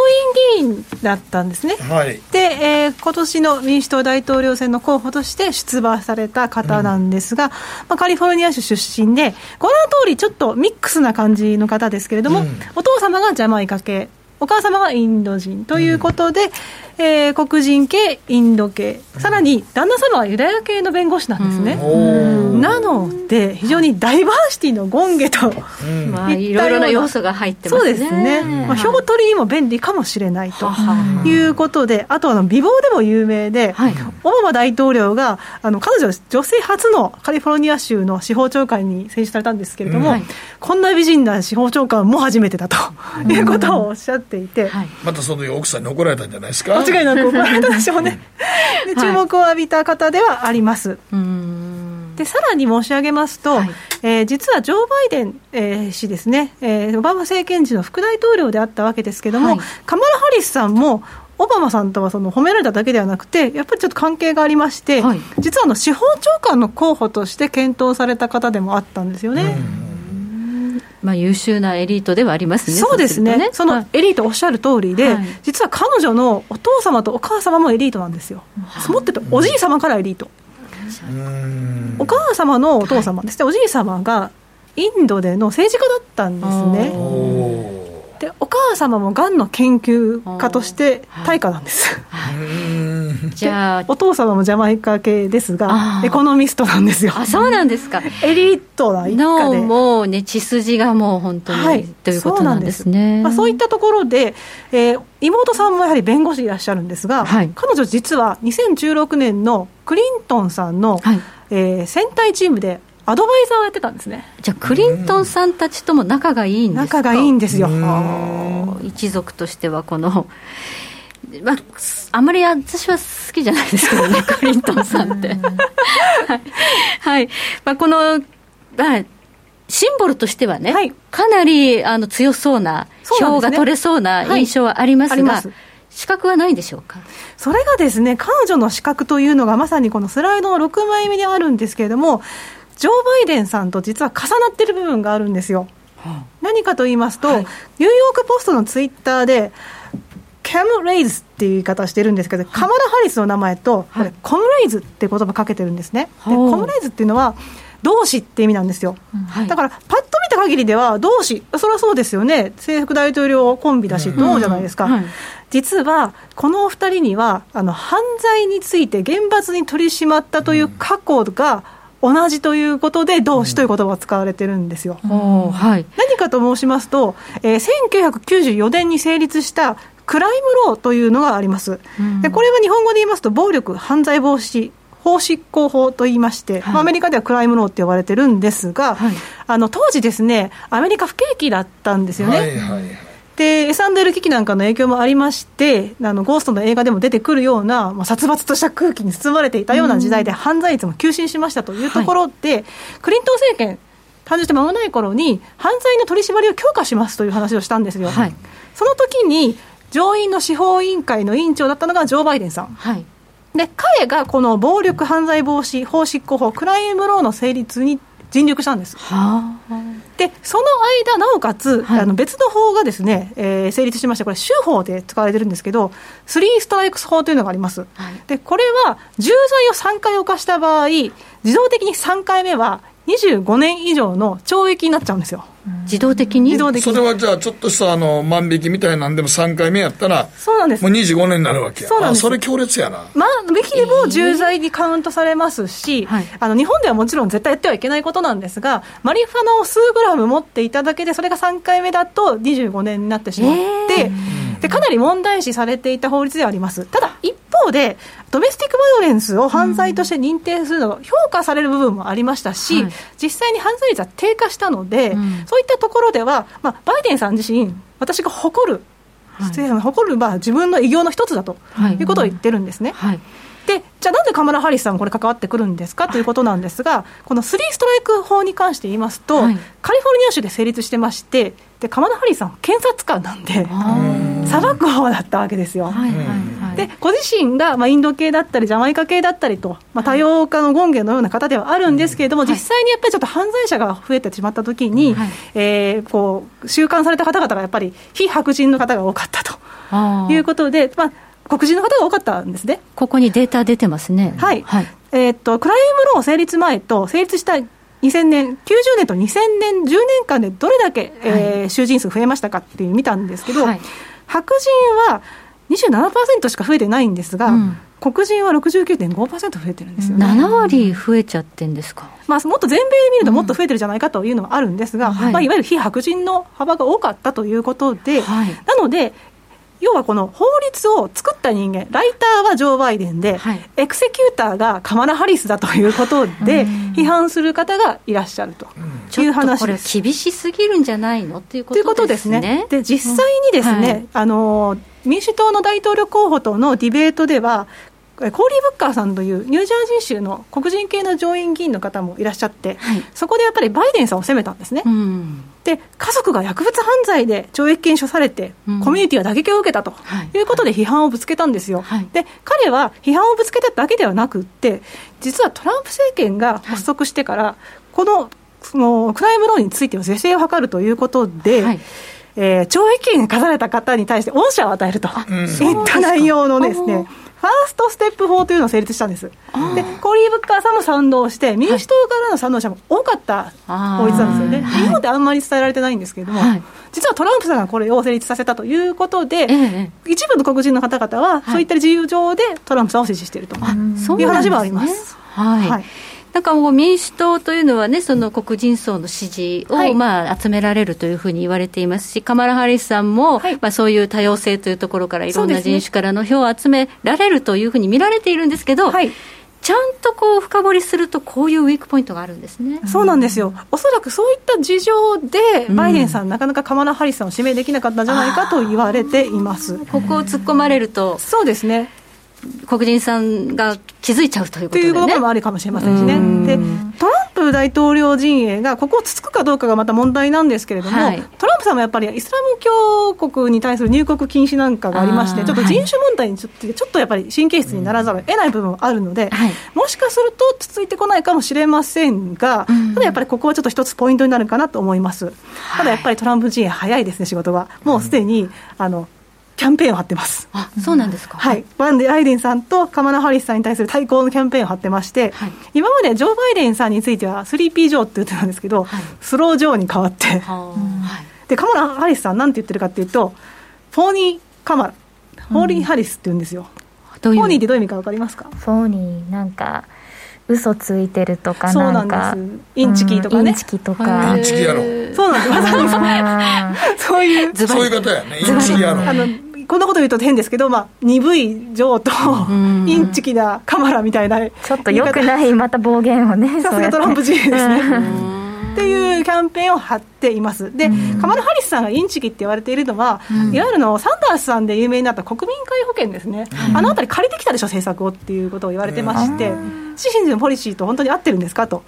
議員だったんですね。はい、で、えー、今年の民主党大統領選の候補として出馬された方なんですが、うん、まあ、カリフォルニア州出身で、ご覧の通りちょっとミックスな感じの方ですけれども、うん、お父様がジャマイカ系、お母様がインド人ということで、うんえー、黒人系、インド系、さらに旦那様はユダヤ系の弁護士なんですね。なので、非常にダイバーシティの権下と、まあ、いろいろな要素が入ってますね。そうですね。まあ、票取りにも便利かもしれないということで、あとあの美貌でも有名で、はい、オバマ大統領があの彼女、女性初のカリフォルニア州の司法長官に選出されたんですけれども、はい、こんな美人な司法長官も初めてだということをおっしゃっていて、はい、またその奥さんに怒られたんじゃないですか？間違いなく怒られたでしょうね。で注目を浴びた方ではあります、でさらに申し上げますと、はい、えー、実はジョー・バイデン、えー、氏ですね、えー、オバマ政権時の副大統領であったわけですけれども、はい、カマラ・ハリスさんもオバマさんとはその褒められただけではなくて、やっぱりちょっと関係がありまして、はい、実はあの司法長官の候補として検討された方でもあったんですよね。まあ、優秀なエリートではありますね、そうですね、ね。そのエリートおっしゃる通りで、はい、実は彼女のお父様とお母様もエリートなんですよ、はい、もってとおじい様からエリート、お母様のお父様です。ね、はい、おじい様がインドでの政治家だったんですね。でお母様もがんの研究家として大家なんです、じゃあお父様もジャマイカ系ですがエコノミストなんですよ。あそうなんですか。エリートな一家で。もうね血筋がもう本当に、はい、ということなんですね。まあ、そういったところで、えー、妹さんもやはり弁護士いらっしゃるんですが、はい、彼女実は2016年のクリントンさんの、はい、えー、戦隊チームでアドバイザーをやってたんですね。じゃあクリントンさんたちとも仲がいいんですか？仲がいいんですよ。一族としてはこのまあ、あまり私は好きじゃないですけどね、クリントンさんって。はい、はい。まあ、この、まあ、シンボルとしてはね、はい、かなりあの強そうな、票が取れそうな印象はありますが、はい、資格はないんでしょうか？それがですね、彼女の資格というのがまさにこのスライドの6枚目にあるんですけれども、ジョー・バイデンさんと実は重なっている部分があるんですよ。何かと言いますと、はい、ニューヨーク・ポストのツイッターで、キャム・レイズっていう言い方をしてるんですけど、はい、カマラ・ハリスの名前と、はい、コム・レイズって言葉かけてるんですね。でコム・レイズっていうのは、同志って意味なんですよ、はい、だからパッと見た限りでは同志それはそうですよね。制服大統領コンビだしと思うじゃないですか、うん。はい、実はこのお二人にはあの犯罪について厳罰に取り締まったという過去が同じということで、同志という言葉が使われてるんですよ。うんはい、何かと申しますと、えー、1994年に成立したクライムローというのがあります。うん、でこれは日本語で言いますと、暴力犯罪防止法執行法といいまして、はい、アメリカではクライムローって呼ばれてるんですが、はい、あの当時ですね、アメリカ不景気だったんですよね。はいはいで S&L 危機なんかの影響もありましてあのゴーストの映画でも出てくるような、まあ、殺伐とした空気に包まれていたような時代で犯罪率も急進しましたというところで、はい、クリントン政権誕生して間もない頃に犯罪の取り締まりを強化しますという話をしたんですよ、はい、その時に上院の司法委員会の委員長だったのがジョー・バイデンさん、はい、で彼がこの暴力犯罪防止法執行法クライムローの成立に尽力したんです。でその間、なおかつ、はい、あの別の法がですね、えー、成立しまして、これ、州法で使われてるんですけど、スリーストライクス法というのがあります。はい、でこれは重罪を3回犯した場合、自動的に3回目は25年以上の懲役になっちゃうんですよ。自動的に。自動的に。それはじゃあ、ちょっとしたあの万引きみたいなんでも3回目やったら、そうなんです。もう25年になるわけや、そうなんです。それ強烈やな。万引きも重罪にカウントされますし、えー、あの日本ではもちろん絶対やってはいけないことなんですが、マリファナを数グラム持っていただけで、それが3回目だと25年になってしまって。えー。でかなり問題視されていた法律ではあります、ただ一方で、ドメスティックバイオレンスを犯罪として認定するのが評価される部分もありましたし、はい、実際に犯罪率は低下したので、うん、そういったところでは、まあ、バイデンさん自身、私が誇る、はい、誇る、まあ、自分の偉業の一つだということを言ってるんですね。はいでじゃあなんでカマラ・ハリスさんこれ関わってくるんですか？ということなんですがこのスリーストライク法に関して言いますと、はい、カリフォルニア州で成立してましてでカマラ・ハリスさん検察官なんで 裁く方だったわけですよ。はいはいはい、でご自身が、まあ、インド系だったりジャマイカ系だったりと、まあ、多様化の権限のような方ではあるんですけれども、実際にやっぱりちょっと犯罪者が増えてしまったときに、はい、えー、こう収監された方々がやっぱり非白人の方が多かったということで、まあ、黒人の方が多かったんですね。ここにデータ出てますね。はい。はい、えー、っと、クライムロー成立前と成立した2000年、90年と2000年、10年間でどれだけ、はい、えー、囚人数増えましたかっていう見たんですけど、はい、白人は27%しか増えてないんですが、うん、黒人は69.5%増えてるんですよ、ね、7割増えちゃってんですか、まあ、もっと全米で見るともっと増えてるじゃないかというのはあるんですが、うんはい。まあ、いわゆる非白人の幅が多かったということで、はい、なので、要はこの法律を作った人間、ライターはジョー・バイデンで、はい、エクセキューターがカマラ・ハリスだということで、批判する方がいらっしゃるという話です。これ、厳しすぎるんじゃないの？っていうことですね。で実際にですね、はい、あの民主党の大統領候補とのディベートでは、コーリー・ブッカーさんというニュージャージー州の黒人系の上院議員の方もいらっしゃって、はい、そこでやっぱりバイデンさんを責めたんですね。うんで家族が薬物犯罪で懲役刑処されて、うん、コミュニティは打撃を受けたと。い。うことで批判をぶつけたんですよ、はい、で彼は批判をぶつけただけではなくって、実はトランプ政権が発足してから、はい、このそのクライムローについては是正を図るということで、はい。えー、懲役刑に課された方に対して恩赦を与えると。いった内容のですね、ファーストステップ法というのを成立したんです。で、コーリー・ブッカーさんも賛同して、民主党からの賛同者も多かった法律なんですよね。日本であんまり伝えられてないんですけれども、はい、実はトランプさんがこれを成立させたということで、ええ、一部の黒人の方々は、そういった自由上でトランプさんを支持しているという話もあります。はい、はいなんかもう民主党というのはね、その黒人層の支持を、まあ集められるというふうに言われていますし、カマラ・ハリスさんも、はい、まあそういう多様性というところからいろんな人種からの票を集められるというふうに見られているんですけど、はい。ちゃんとこう深掘りすると、こういうウィークポイントがあるんですね。そうなんですよ、おそらくそういった事情で、バイデンさん、うん、なかなかカマラ・ハリスさんを指名できなかったんじゃないかと言われています。ここを突っ込まれると、そうですね。黒人さんが気づいちゃうということで、ね、ということもあるかもしれませんしね。でトランプ大統領陣営がここをつつくかどうかがまた問題なんですけれども、はい、トランプさんもやっぱりイスラム教国に対する入国禁止なんかがありまして、ちょっと人種問題にちょっと,、ちょっとやっぱり神経質にならざるを得ない部分もあるので、はい、もしかするとつついてこないかもしれませんが、ただやっぱりここはちょっと一つポイントになるかなと思います。ただやっぱりトランプ陣営早いですね、仕事は。もうすでに、あのキャンペーンを張ってます。あ、そうなんですか。はい。バンデ・アイデンさんとカマラ・ハリスさんに対する対抗のキャンペーンを張ってまして、はい、今までジョー・バイデンさんについては、 Sleepy Joe って言ってたんですけど、はい、 Slow Joe に変わって、はい、で、カマラ・ハリスさんなんて言ってるかっていうと、 Phony Kamala、Phony Harris って言うんですよ。うん、 Phony ってどういう意味か分かりますか？ Phony、なんか、嘘ついてるとかなんか。インチキとかね、インチキとか。インチキ野郎。そうなんです。そういう。そういう方やね。インチキ野郎。あのこんなこと言うと変ですけど、まあ、鈍い女と、インチキなカマラみたいな。ちょっとよくない、また暴言をね。さすがトランプ陣営ですね。っていうキャンペーンを張っています。で、カマラ・ハリスさんがインチキって言われているのは、いわゆるのサンダースさんで有名になった国民皆保険ですね、あのあたり借りてきたでしょ、政策をっていうことを言われてまして、自身のポリシーと本当に合ってるんですかと、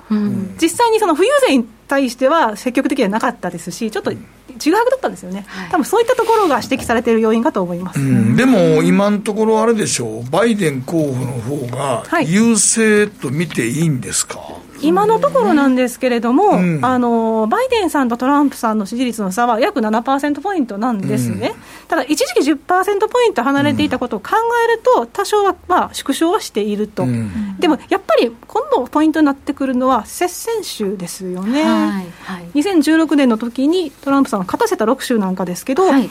実際にその富裕税に対しては積極的ではなかったですし、ちょっとちぐはぐだったんですよね、多分そういったところが指摘されている要因かと思います、うん、でも今のところ、あれでしょう、バイデン候補の方が優勢と見ていいんですか、はい今のところなんですけれども、うん、あのバイデンさんとトランプさんの支持率の差は約7%ポイントなんですね、うん、ただ、一時期10%ポイント離れていたことを考えると、多少は、まあ、縮小はしていると、うん、でもやっぱり今度、ポイントになってくるのは接戦州ですよね、はい。はい、2016年の時にトランプさんが勝たせた6州なんかですけど、はい、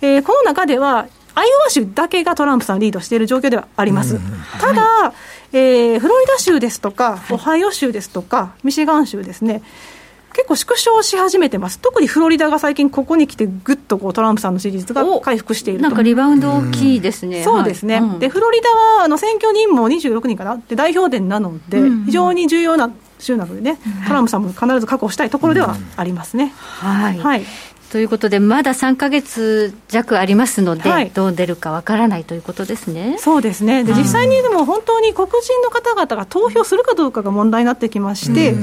えー、この中では、アイオワ州だけがトランプさんリードしている状況ではあります。ただ、はい、えー、フロリダ州ですとか、オハイオ州ですとか、ミシガン州ですね、結構縮小し始めてます、特にフロリダが最近、ここに来て、ぐっとこうトランプさんの支持率が回復しているなんかリバウンド大きいですね、そうですね、はい、でフロリダはあの選挙人も26人かな、で代表殿なので、非常に重要な州なのでね、トランプさんも必ず確保したいところではありますね。はい、はいということで、まだ3か月弱ありますので、はい、どう出るかわからないということですね。そうですね、で実際にでも本当に黒人の方々が投票するかどうかが問題になってきまして、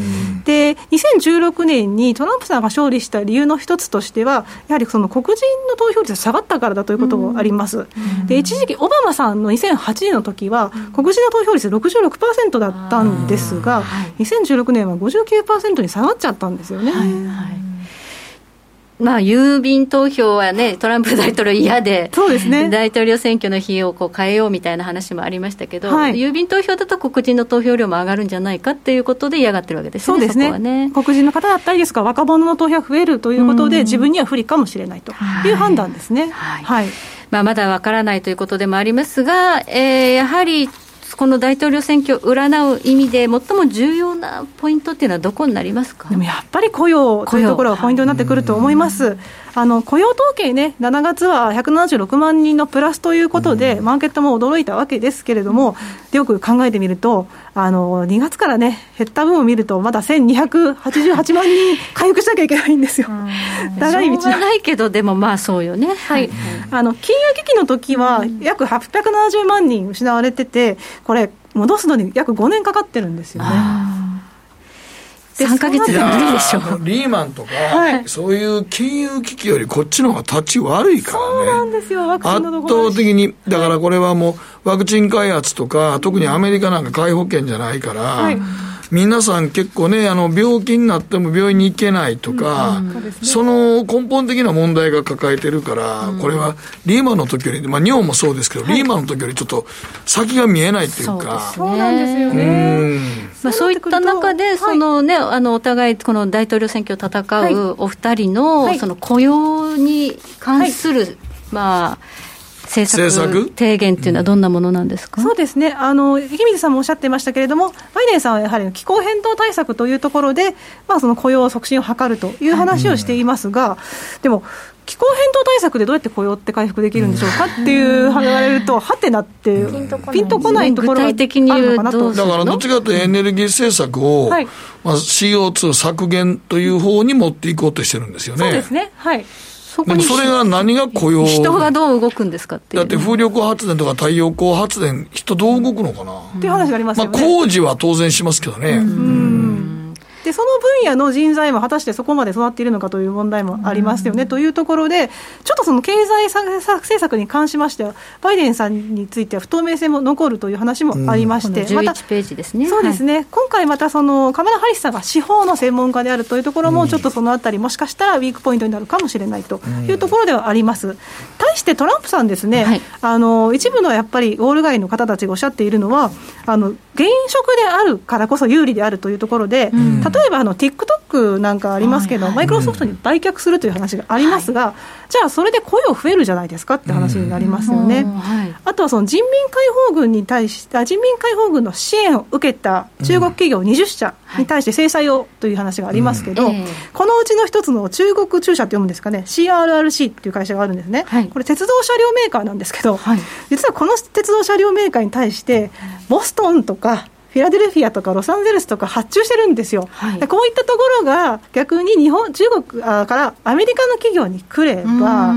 で2016年にトランプさんが勝利した理由の一つとしては、やはりその黒人の投票率が下がったからだということがあります。で一時期、オバマさんの2008年の時は、黒人の投票率66%だったんですが、2016年は59%に下がっちゃったんですよね。はいはいまあ、郵便投票はね、トランプ大統領嫌で、そうですね、大統領選挙の日をこう変えようみたいな話もありましたけど、はい、郵便投票だと黒人の投票量も上がるんじゃないかっていうことで嫌がってるわけですね、そうですね。ね。黒人の方だったりですか、若者の投票が増えるということで、自分には不利かもしれないという判断ですね。はい、はい、まあ、まだわからないということでもありますが、えー、やはりこの大統領選挙を占う意味で、最も重要なポイントっていうのは、どこになりますか？でもやっぱり雇用というところがポイントになってくると思います。あの雇用統計ね、7月は176万人のプラスということで、マーケットも驚いたわけですけれども、よく考えてみると、あの2月からね、減った分を見ると、まだ1288万人回復しなきゃいけないんですよ、長い道ないけど、でもまあそうよね、はい、あの金融危機の時は、約870万人失われてて、これ、戻すのに約5年かかってるんですよね。3か月で無理でしょ。うリーマンとか、はい、そういう金融危機よりこっちの方が立ち悪いからね。そうなんですよ。圧倒的に。だからこれはもうワクチン開発とか特にアメリカなんか皆保険じゃないから、はい皆さん結構ね、あの、病気になっても病院に行けないとか、その根本的な問題が抱えてるから、うん、これはリーマンの時より、まあ日本もそうですけど、はい、リーマンの時よりちょっと先が見えないっていうか。そうなんですよね。まあ、そういった中で、そのね、あのお互い、この大統領選挙を戦うお二人の、その雇用に関する、まあ、政策提言っていうのはどんなものなんですか、そうですね。あの池水さんもおっしゃってましたけれどもバイデンさんはやはり気候変動対策というところで、まあ、その雇用促進を図るという話をしていますが、でも気候変動対策でどうやって雇用って回復できるんでしょうかっていう言われると、はてなって、ピンとこないところがあるのかなとだからどっちかというとエネルギー政策を、はい。まあ、CO2 削減という方に持っていこうとしてるんですよね。そうですね。はいそでもそれが何が雇用？人がどう動くんですかってだって風力発電とか太陽光発電、人どう動くのかな、っていう話がありますよね。まあ、工事は当然しますけどね。うんでその分野の人材も果たしてそこまで育っているのかという問題もありますよね、というところで、ちょっとその経済政策に関しましては、バイデンさんについては不透明性も残るという話もありまして、うん、またページですね。そうですね、はい、今回またそのカマラ・ハリスさんが司法の専門家であるというところも、ちょっとそのあたり、もしかしたらウィークポイントになるかもしれないというところではあります。対してトランプさんですね、はい、あの一部のやっぱりウォール街の方たちがおっしゃっているのは、あの現職であるからこそ有利であるというところで、うん、例えばあの TikTok なんかありますけど、マイクロソフトに売却するという話がありますが、はい、じゃあそれで雇用増えるじゃないですかって話になりますよね。あとはその人民解放軍に対して人民解放軍の支援を受けた中国企業20社に対して制裁をという話がありますけど、このうちの一つの中国中車って読むんですかね。CRRC っていう会社があるんですね、これ鉄道車両メーカーなんですけど、実はこの鉄道車両メーカーに対してボストンとかフィラデルフィアとかロサンゼルスとか発注してるんですよ、はい、こういったところが逆に日本中国からアメリカの企業に来れば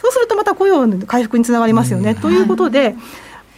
そうするとまた雇用の回復につながりますよね。ということで、はい。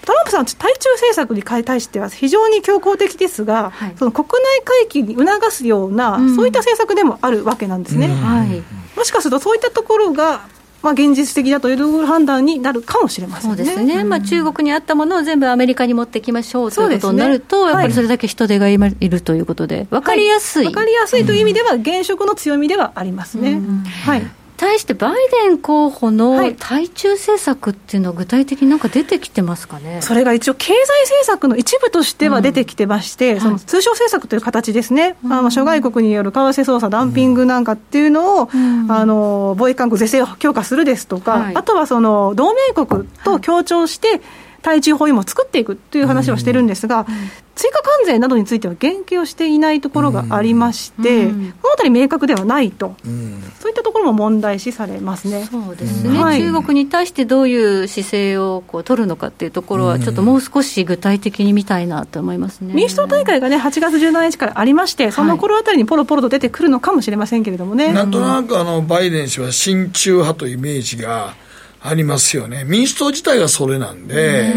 トランプさん、対中政策に対しては非常に強硬的ですが、はい、その国内回帰に促すような、うん、そういった政策でもあるわけなんですね。うんはい、もしかすると、そういったところがまあ、現実的だという判断になるかもしれませんね。そうですね。うん、まあ、中国にあったものを全部アメリカに持ってきましょうということになると、ね、やっぱりそれだけ人手がいるということで、分かりやすい。分、はい、かりやすいという意味では、現職の強みではありますね。はい。対してバイデン候補の対中政策っていうのは、具体的になんか出てきてますかね、それが一応、経済政策の一部としては出てきてまして、うん、その通商政策という形ですね、はい、あの諸外国による為替操作、ダンピングなんかっていうのを、うん、あの貿易勧告是正を強化するですとか、はい、あとはその同盟国と協調して、対中包囲網を作っていくという話をしてるんですが、追加関税などについては言及をしていないところがありまして、このあたり明確ではないと、そういったところも問題視されますね。そうですね、はい、中国に対してどういう姿勢をこう取るのかっていうところは、ちょっともう少し具体的に見たいなと思いますね。民主党大会がね、8月17日からありまして、その頃あたりにポロポロと出てくるのかもしれませんけれどもね。なんとなくあのバイデン氏は親中派というイメージがありますよね、民主党自体がそれなんで。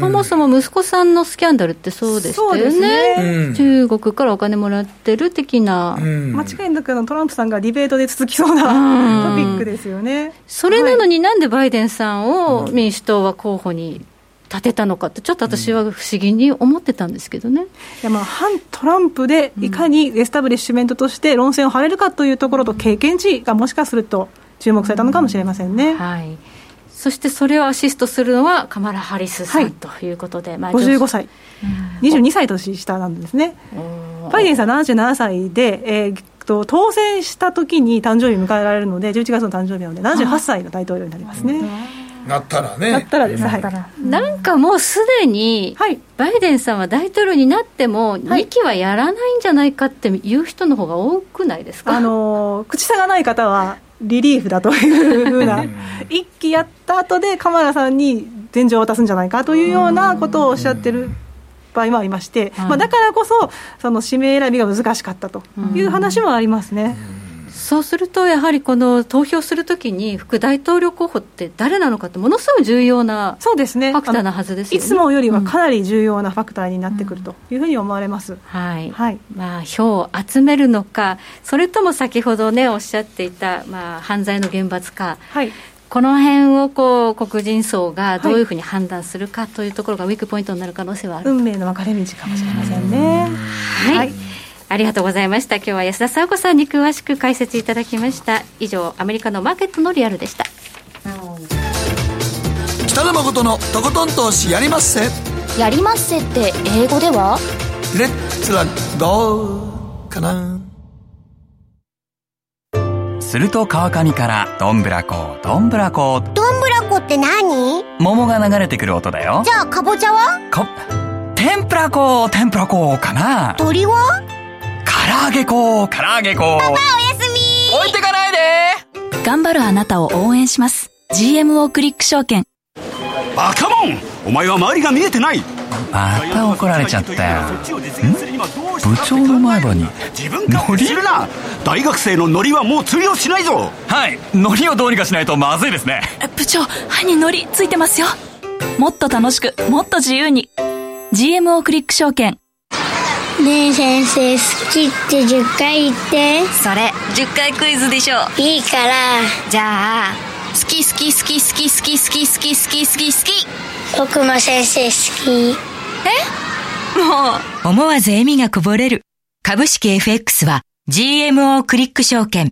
そもそも息子さんのスキャンダルってそうでしたよね、ね。中国からお金もらってる的な、間違いなくトランプさんがディベートで続きそうなトピックですよね。それなのになんでバイデンさんを民主党は候補に立てたのかって、ちょっと私は不思議に思ってたんですけどね、いやまあ反トランプでいかにエスタブリッシュメントとして論戦を張れるかというところと、経験値がもしかすると注目されたのかもしれませんね。はい。そしてそれをアシストするのはカマラ・ハリスさん、はい、ということで、まあ、55歳、22歳年下なんですね。バイデンさん77歳で、えーと当選した時に誕生日迎えられるので、11月の誕生日なので、78歳の大統領になりますね。なったらね。なったらです、はい、なんかもうすでに、バイデンさんは大統領になっても、2期はやらないんじゃないかっていう人の方が多くないですか、あの口差がない方は、リリーフだというふうな、一期やった後で、鎌田さんに前場を渡すんじゃないかというようなことをおっしゃってる。場合もありまして、まあ、だからこそ、その指名選びが難しかったという話もありますね。そうすると、やはりこの投票するときに、副大統領候補って誰なのかって、ものすごい重要なファクターなはずですよね、いつもよりはかなり重要なファクターになってくるというふうに思われます、うん、はい、はい。まあ、票を集めるのか、それとも先ほどね、おっしゃっていた、まあ、犯罪の厳罰化。はい。この辺をこう黒人層がどういうふうに判断するかというところがウィークポイントになる可能性はある、運命の分かれ道かもしれませんね。はい、はいありがとうございました。今日は安田沙子さんに詳しく解説いただきました。以上アメリカのマーケットのリアルでした。北野誠のとことん投資やりまっせ。やりまっせって英語では？レッツラゴーかな。すると川上からどんぶらこどんぶらこどんぶらこって何？桃が流れてくる音だよ。じゃあかぼちゃは？か天ぷらこ天ぷらこかな。鳥は？唐揚げ粉唐揚げ粉パパおやすみ。置いてかないで。頑張るあなたを応援します。GMO クリック証券。バカモン。お前は周りが見えてない。また怒られちゃったよ。部長の前歯に自分かするな。大学生のノリはもう通用しないぞ。はい。ノリをどうにかしないとまずいですね。部長歯にノリついてますよ。もっと楽しくもっと自由に。GMO クリック証券ねえ先生好きって10回言って。それ10回クイズでしょ。いいから。じゃあ好き好き好き好き好き好き好き好き好き好き僕も先生好き。え？もう。思わず笑みがこぼれる。株式 FX は GMO クリック証券。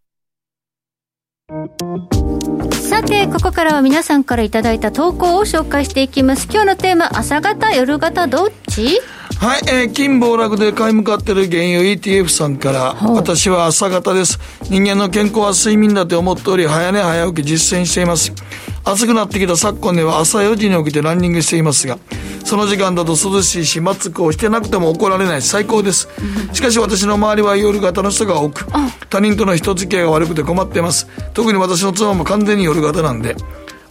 さてここからは皆さんからいただいた投稿を紹介していきます。今日のテーマ朝方夜方どっち？はい、えー、金暴落で買い向かってる原油 ETF さんから、私は朝方です。人間の健康は睡眠だと思っており、早寝早起き実践しています。暑くなってきた昨今では朝4時に起きてランニングしていますが、その時間だと涼しいし、マスクをしてなくても怒られない最高です。しかし私の周りは夜型の人が多く、他人との人付き合いが悪くて困っています。特に私の妻も完全に夜型なんで、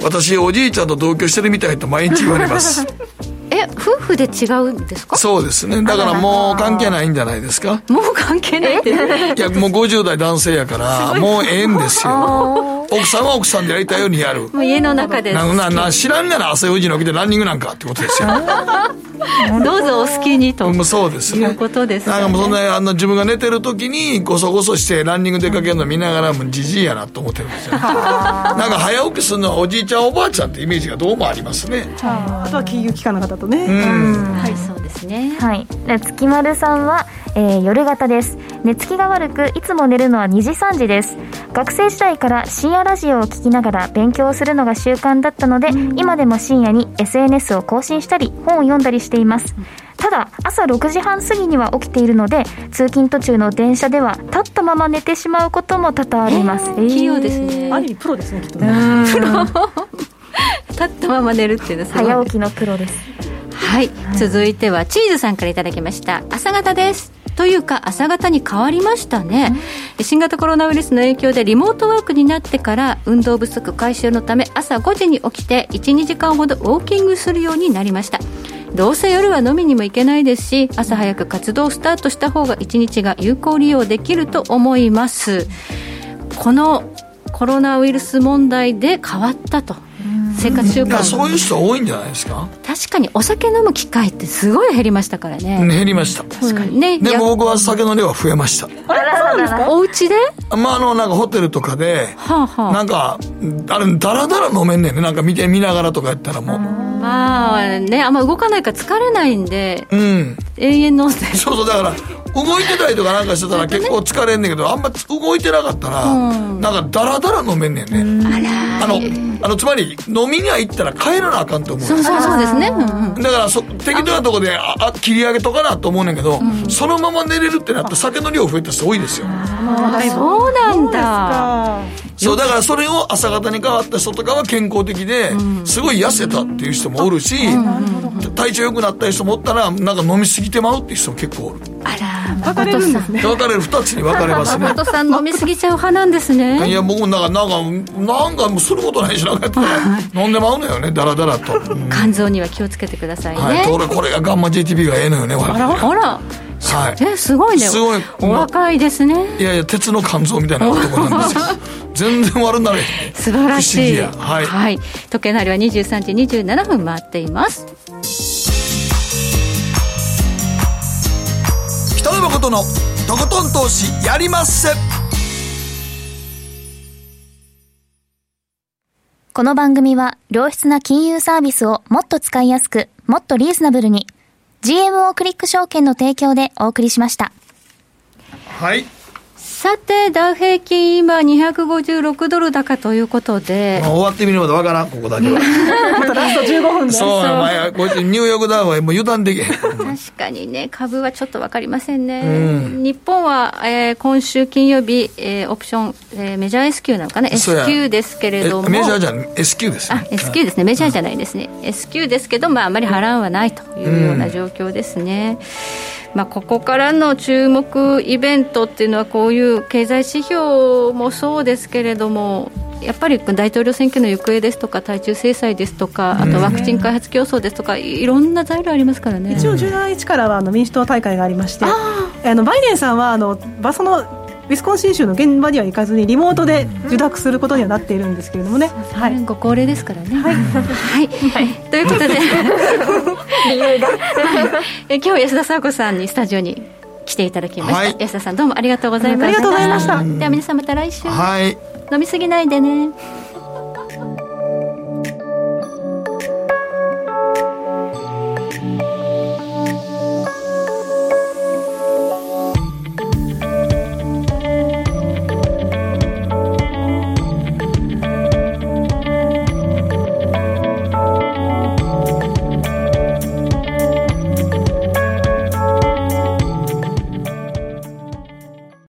私おじいちゃんと同居してるみたいと毎日言われます。えれ夫婦で違うんですか？そうですね。だからもう関係ないんじゃないですか？もう関係ないって。いやもう50代男性やからもうええんですよ奥さんは奥さんでやりたいようにやる。もう家の中で。ななな知らんがな朝4時に起きてランニングなんかってことですよ。どうぞお好きにと。もうそうですね。いうことです、ね、なんかもうそんなあの自分が寝てる時にごそごそしてランニング出かけるの見ながらもじじいやなと思ってるんですよなんか早起きするのはおじいちゃんおばあちゃんってイメージがどうもありますね。あとは金融機関の方とね。はいそうですね。はい。で月丸さんは、えー夜型です。寝つきが悪くいつも寝るのは2時3時です。学生時代から深夜ラジオを聞きながら勉強するのが習慣だったので、今でも深夜に SNS を更新したり本を読んだりしています。ただ朝6時半過ぎには起きているので通勤途中の電車では立ったまま寝てしまうことも多々あります、器用ですね。ある意味プロですねきっとね。プロ。立ったまま寝るっていうのは早起きのプロです。はい、続いてはチーズさんからいただきました。朝方ですというか朝方に変わりましたね、新型コロナウイルスの影響でリモートワークになってから運動不足解消のため朝5時に起きて12時間ほどウォーキングするようになりました。どうせ夜は飲みにも行けないですし朝早く活動をスタートした方が一日が有効利用できると思います。このコロナウイルス問題で変わったと生活習慣。そういう人多いんじゃないですか？確かにお酒飲む機会ってすごい減りましたからね、減りました。確かに。ねでも僕は酒の量は増えました。あらそうですかお家でまああのなんかホテルとかではあはあ。なんかあれダラダラ飲めんねんね。なんか見て見ながらとかやったらもうまあねあんま動かないから疲れないんでうん。永遠飲んでそうそうだから動いてたりとかなんかしてたら結構疲れんねんけどあんま動いてなかったら、なんかダラダラ飲めんねんね、あのあのつまり飲みには行ったら帰らなあかんと思う。そうそうそうですね、うんうん。だからそ適当なとこでああ切り上げとかなと思うねんけど、そのまま寝れるってなったら酒の量増えた人多いですよ。そうなんだそうだからそれを朝方に変わった人とかは健康的ですごい痩せたっていう人もおるし、体調良くなった人もおったらなんか飲みすぎてまうっていう人も結構おる。あら分かれるん分かれる2つに分かれますね。誠さん飲みすぎちゃう派なんですね。いや僕もなんかなんかなんかもうすることないしなんかやったら飲んでまうのよねダラダラと、うん。肝臓には気をつけてくださいね、はい、これこれがガンマ JTB がええのよねほら。あらはい。えすごいね。すごい。お若いですね。いやいや鉄の肝臓みたいな男なんですよ。全然悪なれへんね素晴らしい。不思議や。はい。時計の針は23時27分回っています。北野誠のとことん投資やりまっせ。この番組は良質な金融サービスをもっと使いやすく、もっとリーズナブルに GMO クリック証券の提供でお送りしました。はいさてダウ平均今256ドル高ということで。もう終わってみるまでわからんここだけは。またラスト15分でそう。前こうやってニューヨークダウはもう油断できへん。確かにね株はちょっと分かりませんね、うん。日本は、えー今週金曜日、えーオプション、えーメジャー S q なのかな S そうや。q ですけれども。えメジャーじゃん？S q ですあね S q ですね、メジャーじゃないですね、S q ですけど、まあ、あまり波乱はないというような状況ですね。まあ、ここからの注目イベントっていうのはこういう経済指標もそうですけれどもやっぱり大統領選挙の行方ですとか対中制裁ですとかあとワクチン開発競争ですとかいろんな材料ありますからね。一応10月1からはあの民主党大会がありましてあのバイデンさんはあのバそのウィスコンシン州の現場には行かずにリモートで受諾することにはなっているんですけれどもね、はい、ご高齢ですからね。はい、はい、ということで。理由が。え今日は安田沙子さんにスタジオに来ていただきました、はい。安田さんどうもありがとうございました。ありがとうございました。では皆さんまた来週、はい。飲みすぎないでね